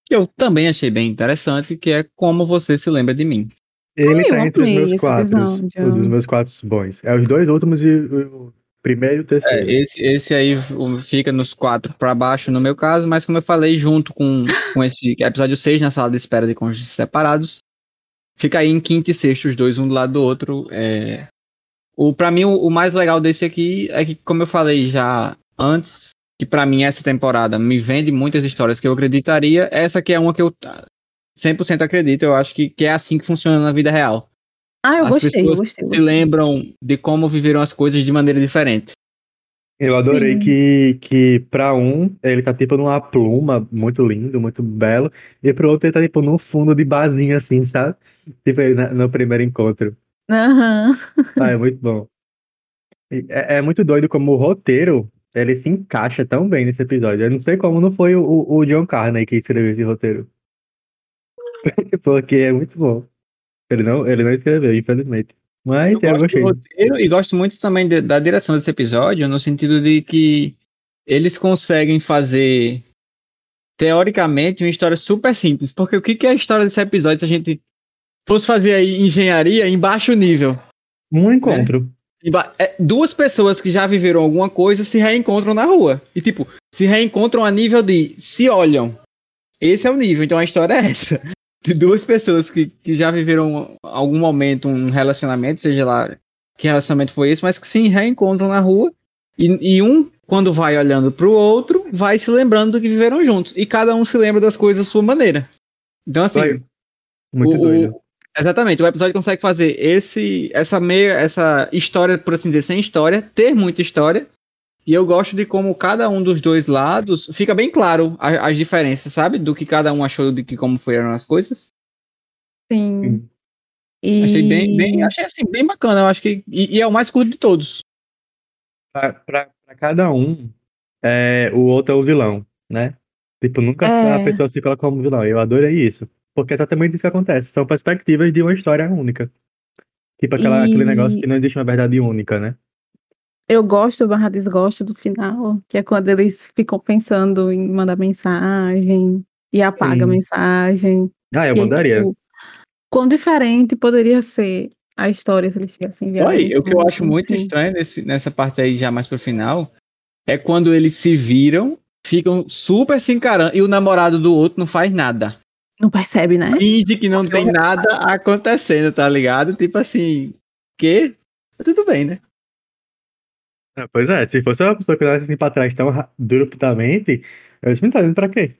que eu também achei bem interessante, que é Como Você Se Lembra de Mim. Ele Ai, eu tá entre os meus quatro. episódio. Os meus quatro bons. É os dois últimos e o primeiro e o É, terceiro. esse, esse aí fica nos quatro para baixo no meu caso, mas como eu falei, junto com, com esse episódio 6 na sala de espera de cônjuges separados, fica aí em quinto e sexto, os dois um do lado do outro. É... O, pra mim, o, o mais legal desse aqui é que, como eu falei já antes, que pra mim essa temporada me vende muitas histórias que eu acreditaria, essa aqui é uma que eu 100% acredito, eu acho que, que é assim que funciona na vida real. Ah, eu As gostei, eu pessoas gostei. eu se gostei. lembram de como viveram as coisas de maneira diferente. Eu adorei Sim. que, que pra um, ele tá tipo numa pluma muito lindo, muito belo, e pro outro ele tá tipo num fundo de barzinho assim, sabe? Tipo no primeiro encontro. Aham. Ah, é muito bom. É, é muito doido como o roteiro, ele se encaixa tão bem nesse episódio. Eu não sei como não foi o, o John Carney que escreveu esse roteiro. Porque é muito bom. Ele não, ele não escreveu, infelizmente. Mas Eu eu, gosto do gostei. roteiro e gosto muito também de- da direção desse episódio, no sentido de que eles conseguem fazer, teoricamente, uma história super simples. Porque o que que é a história desse episódio se a gente fosse fazer aí engenharia em baixo nível? Um encontro. Ba- é, duas pessoas que já viveram alguma coisa se reencontram na rua. E, tipo, se reencontram a nível de se olham. Esse é o nível, então a história é essa. De duas pessoas que, que já viveram algum momento um relacionamento, seja lá que relacionamento foi esse, mas que se reencontram na rua. E, e um, quando vai olhando pro outro, vai se lembrando do que viveram juntos. E cada um se lembra das coisas da sua maneira. Então, assim. Muito o- doido. Exatamente, o episódio consegue fazer esse, essa meia, essa história, por assim dizer, sem história, ter muita história. E eu gosto de como cada um dos dois lados fica bem claro a- as diferenças, sabe? Do que cada um achou de que como foram as coisas. Sim. E... Achei bem, bem, achei assim, bem bacana. Eu acho que. E, e é o mais curto de todos. Pra cada um, é, o outro é o vilão, né? Tipo, nunca É. a pessoa se coloca como vilão. Eu adorei isso. Porque é exatamente isso que acontece. São perspectivas de uma história única. Tipo aquela, aquele E- negócio que não existe uma verdade única, né? Eu gosto barra desgosto do final, que é quando eles ficam pensando em mandar mensagem e apaga a Sim. mensagem. Ah, eu E aí, mandaria. tipo, quão diferente poderia ser a história se eles tivessem enviado. Oi, o que eu acho muito estranho nesse, nessa parte aí, já mais pro final, é quando eles se viram, ficam super se encarando, e o namorado do outro não faz nada. Não percebe, né? Finge que não tem nada acontecendo, tá ligado? Tipo assim, que? Tudo bem, né? É, Pois é, se fosse uma pessoa que olhasse assim pra trás tão ra- abruptamente, eu disse, me tá pra quê?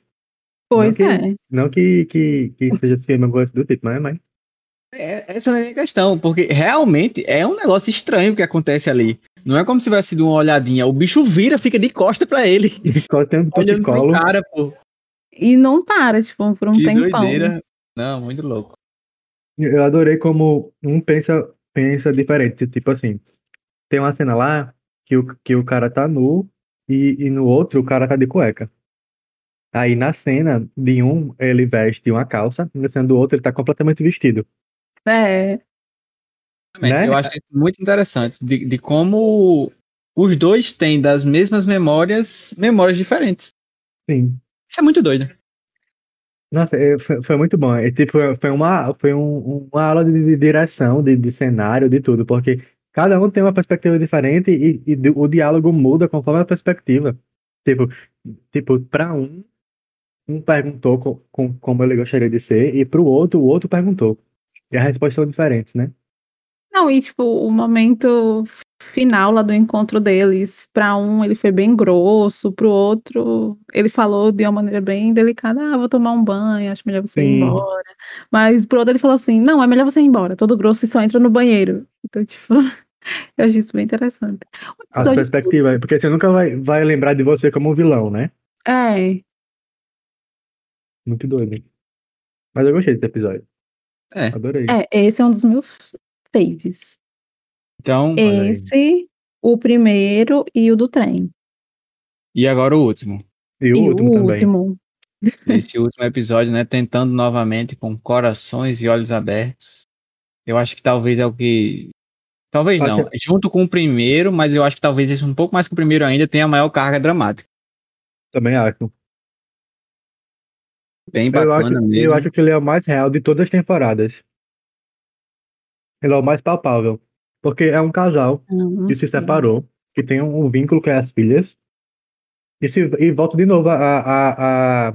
Pois que- é. Não que, que, que seja filme alguma coisa do tipo, mas, mas É, essa não é a questão, porque realmente é um negócio estranho que acontece ali. Não é como se tivesse sido uma olhadinha, o bicho vira, fica de costa pra ele, ficou tem um olhando pro cara, pô. E não para, tipo, por um que tempão. doideira. Não, muito louco. Eu adorei como um pensa, pensa diferente. Tipo assim, tem uma cena lá que o, que o cara tá nu e, e no outro o cara tá de cueca. Aí na cena de um ele veste uma calça, na cena do outro ele tá completamente vestido. É, Né? Eu acho isso muito interessante, de, de como os dois têm das mesmas memórias, memórias diferentes. Sim. Isso é muito doido. Nossa, é, foi, foi muito bom. É, tipo, foi uma, foi um- uma aula de, direção, de, de cenário, de tudo, porque cada um tem uma perspectiva diferente e, e o diálogo muda conforme a perspectiva. Tipo, tipo, para um, um perguntou co- com, como ele gostaria de ser, e para o outro, o outro perguntou. E as respostas são diferentes, né? Não, e tipo, o momento final lá do encontro deles, pra um ele foi bem grosso, pro outro ele falou de uma maneira bem delicada, ah, vou tomar um banho, acho melhor você ir Sim. embora. Mas pro outro ele falou assim, não, é melhor você ir embora, todo grosso e só entra no banheiro. Então, tipo, eu achei isso bem interessante. O As episódio- perspectivas, porque você nunca vai, vai lembrar de você como um vilão, né? É, Muito doido. Mas eu gostei desse episódio. É. Adorei. é, esse é um dos meus faves. Então. Esse, o primeiro e o do trem. e agora o último. E o e último o também. último. Esse último episódio, né? Tentando novamente com corações e olhos abertos. Eu acho que talvez é o que. Talvez não. Junto com o primeiro, mas eu acho que talvez esse um pouco mais que o primeiro ainda tenha a maior carga dramática. Também acho. Bem Eu bacana acho, mesmo. eu acho que ele é o mais real de todas as temporadas. Ele é o mais palpável. Porque é um casal Não que se separou, que tem um, um vínculo com as filhas, e, se, e volta de novo a, a, a,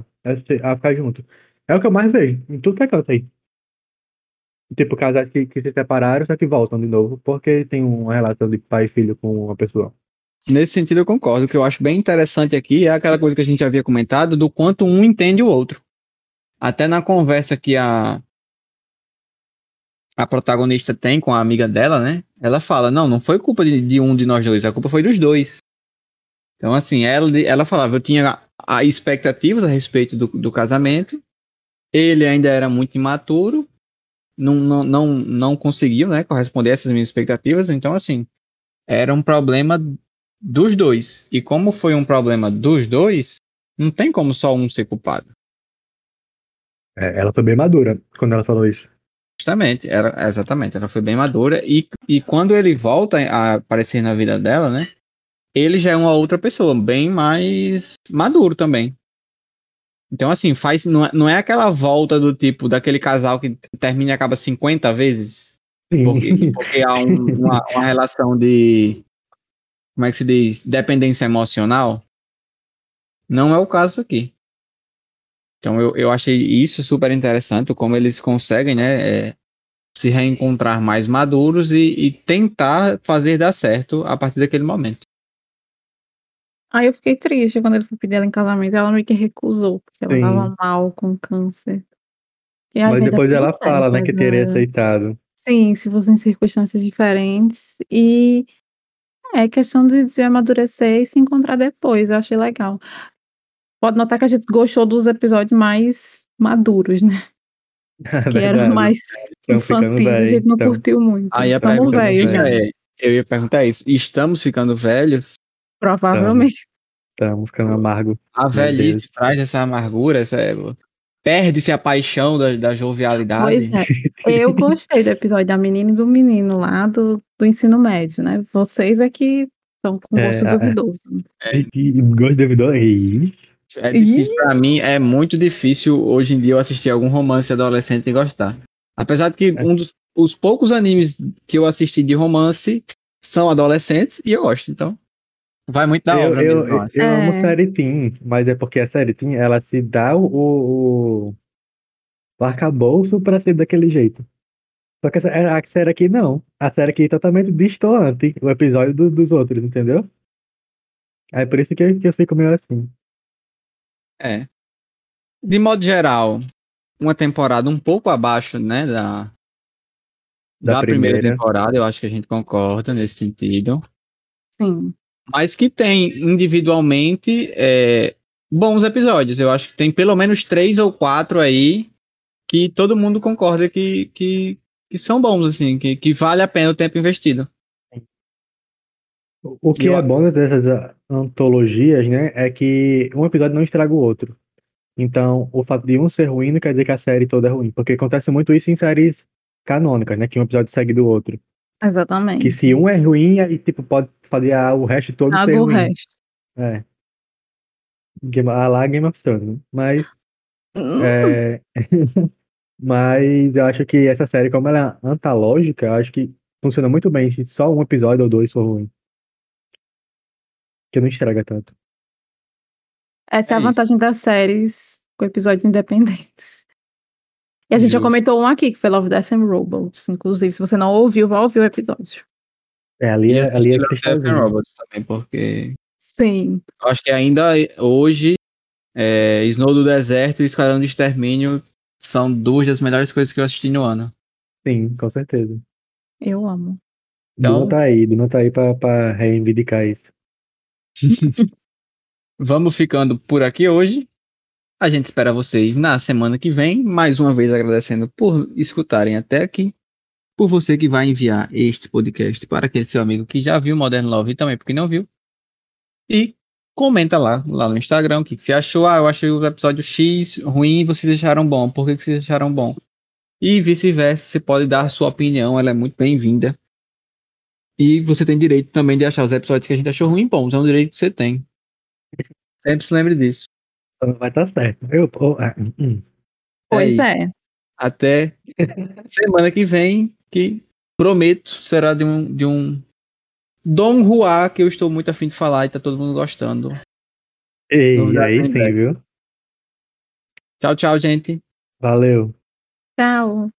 a ficar junto. É o que eu mais vejo, em tudo que é canto aí. Tipo, casais que, que se separaram, só que voltam de novo, porque tem uma relação de pai e filho com uma pessoa. Nesse sentido, eu concordo. O que eu acho bem interessante aqui é aquela coisa que a gente havia comentado do quanto um entende o outro. Até na conversa que a a protagonista tem com a amiga dela, né? Ela fala: Não, não foi culpa de, de um de nós dois, a culpa foi dos dois. Então, assim, ela, ela falava: Eu tinha a, expectativas a respeito do, do casamento, ele ainda era muito imaturo, não, não, não, não conseguiu né, corresponder a essas minhas expectativas, então, assim, era um problema dos dois. E como foi um problema dos dois, não tem como só um ser culpado. É, ela foi bem madura quando ela falou isso. Justamente, era, exatamente, ela foi bem madura. E, e quando ele volta a aparecer na vida dela, né? Ele já é uma outra pessoa, bem mais maduro também. Então, assim, faz. Não é, não é aquela volta do tipo daquele casal que termina e acaba 50 vezes. Porque, porque há um- uma, uma relação de. Como é que se diz? Dependência emocional. Não é o caso aqui. Então eu, eu achei isso super interessante, como eles conseguem, né? é, se reencontrar mais maduros e, e tentar fazer dar certo a partir daquele momento. Aí eu fiquei triste quando ele foi pedir ela em casamento. Ela meio que recusou, porque ela Sim. tava mal com câncer. E, Mas depois ela fala, né, certo, que teria né? aceitado. Sim, se fossem circunstâncias diferentes. E é questão de, de amadurecer e se encontrar depois. Eu achei legal. Pode notar que a gente gostou dos episódios mais maduros, né? Os que eram mais infantis, a velho, gente não tão- curtiu muito. Aí a pergunta já, é, eu ia perguntar isso, estamos ficando velhos? provavelmente. Estamos ficando amargo. A velhice Deus. traz essa amargura, essa, perde-se a paixão da, da jovialidade. Pois é. Eu gostei do episódio da menina e do menino lá do, do ensino médio, né? Vocês é que estão com É, gosto é. duvidoso. E, e gosto? Ih, É difícil pra mim, é muito difícil hoje em dia eu assistir algum romance adolescente e gostar. Apesar de que É. um dos, os poucos animes que eu assisti de romance são adolescentes e eu gosto, então. Vai muito da eu, obra eu, eu eu, eu amo É. série Teen, mas é porque a série Teen, ela se dá o, o, o arcabouço pra ser daquele jeito. Só que essa- a série aqui não. A série aqui é totalmente distoante o episódio do- dos outros, entendeu? É por isso que eu, que eu fico meio assim. É. De modo geral, uma temporada um pouco abaixo, né, da, Da da primeira. primeira. temporada, eu acho que a gente concorda nesse sentido. Sim. Mas que tem individualmente é, bons episódios. Eu acho que tem pelo menos três ou quatro aí que todo mundo concorda que, que, que são bons, assim, que, que vale a pena o tempo investido. O que Eu- é bom dessas ah, antologias, né, é que um episódio não estraga o outro. Então, o fato de um ser ruim não quer dizer que a série toda é ruim, porque acontece muito isso em séries canônicas, né, que um episódio segue do outro. Exatamente. Que se um é ruim, aí tipo pode fazer a- o resto todo ser Traga o ruim. resto. É. Game, a lá Game of Thrones, né? Mas, Hum, é, mas eu acho que essa série, como ela é antológica, eu acho que funciona muito bem se só um episódio ou dois for ruim. Que não estraga tanto. Essa é, É a isso. vantagem das séries com episódios independentes. E a gente já Justo. comentou um aqui, que foi Love, Death and Robots. Inclusive, se você não ouviu, vai ouvir o episódio. É, ali é, ali é Love, Death and. Robots também, porque Sim. eu acho que ainda hoje é, Snow do Deserto e Esquadrão de Extermínio são duas das melhores coisas que eu assisti no ano. Sim, com certeza. Eu amo. Então- Duna tá aí, Duna tá aí pra, pra reivindicar isso. Vamos ficando por aqui hoje. A gente espera vocês na semana que vem. Mais uma vez agradecendo por escutarem até aqui. Por você que vai enviar este podcast para aquele seu amigo que já viu Modern Love e também porque não viu. E comenta lá, lá no Instagram o que, que você achou. Ah, eu achei o episódio X ruim, vocês acharam bom. Por que, que vocês acharam bom? E vice-versa, você pode dar sua opinião, ela é muito bem-vinda. E você tem direito também de achar os episódios que a gente achou ruim bons, é um direito que você tem. Sempre se lembre disso. Vai estar certo. Eu, oh, ah, hum, hum. Pois isso. é. Até semana que vem, que prometo será de um, de um Dom Juá, que eu estou muito afim de falar e tá todo mundo gostando. Novidade aí sim, viu? Tchau, tchau, gente. Valeu. Tchau.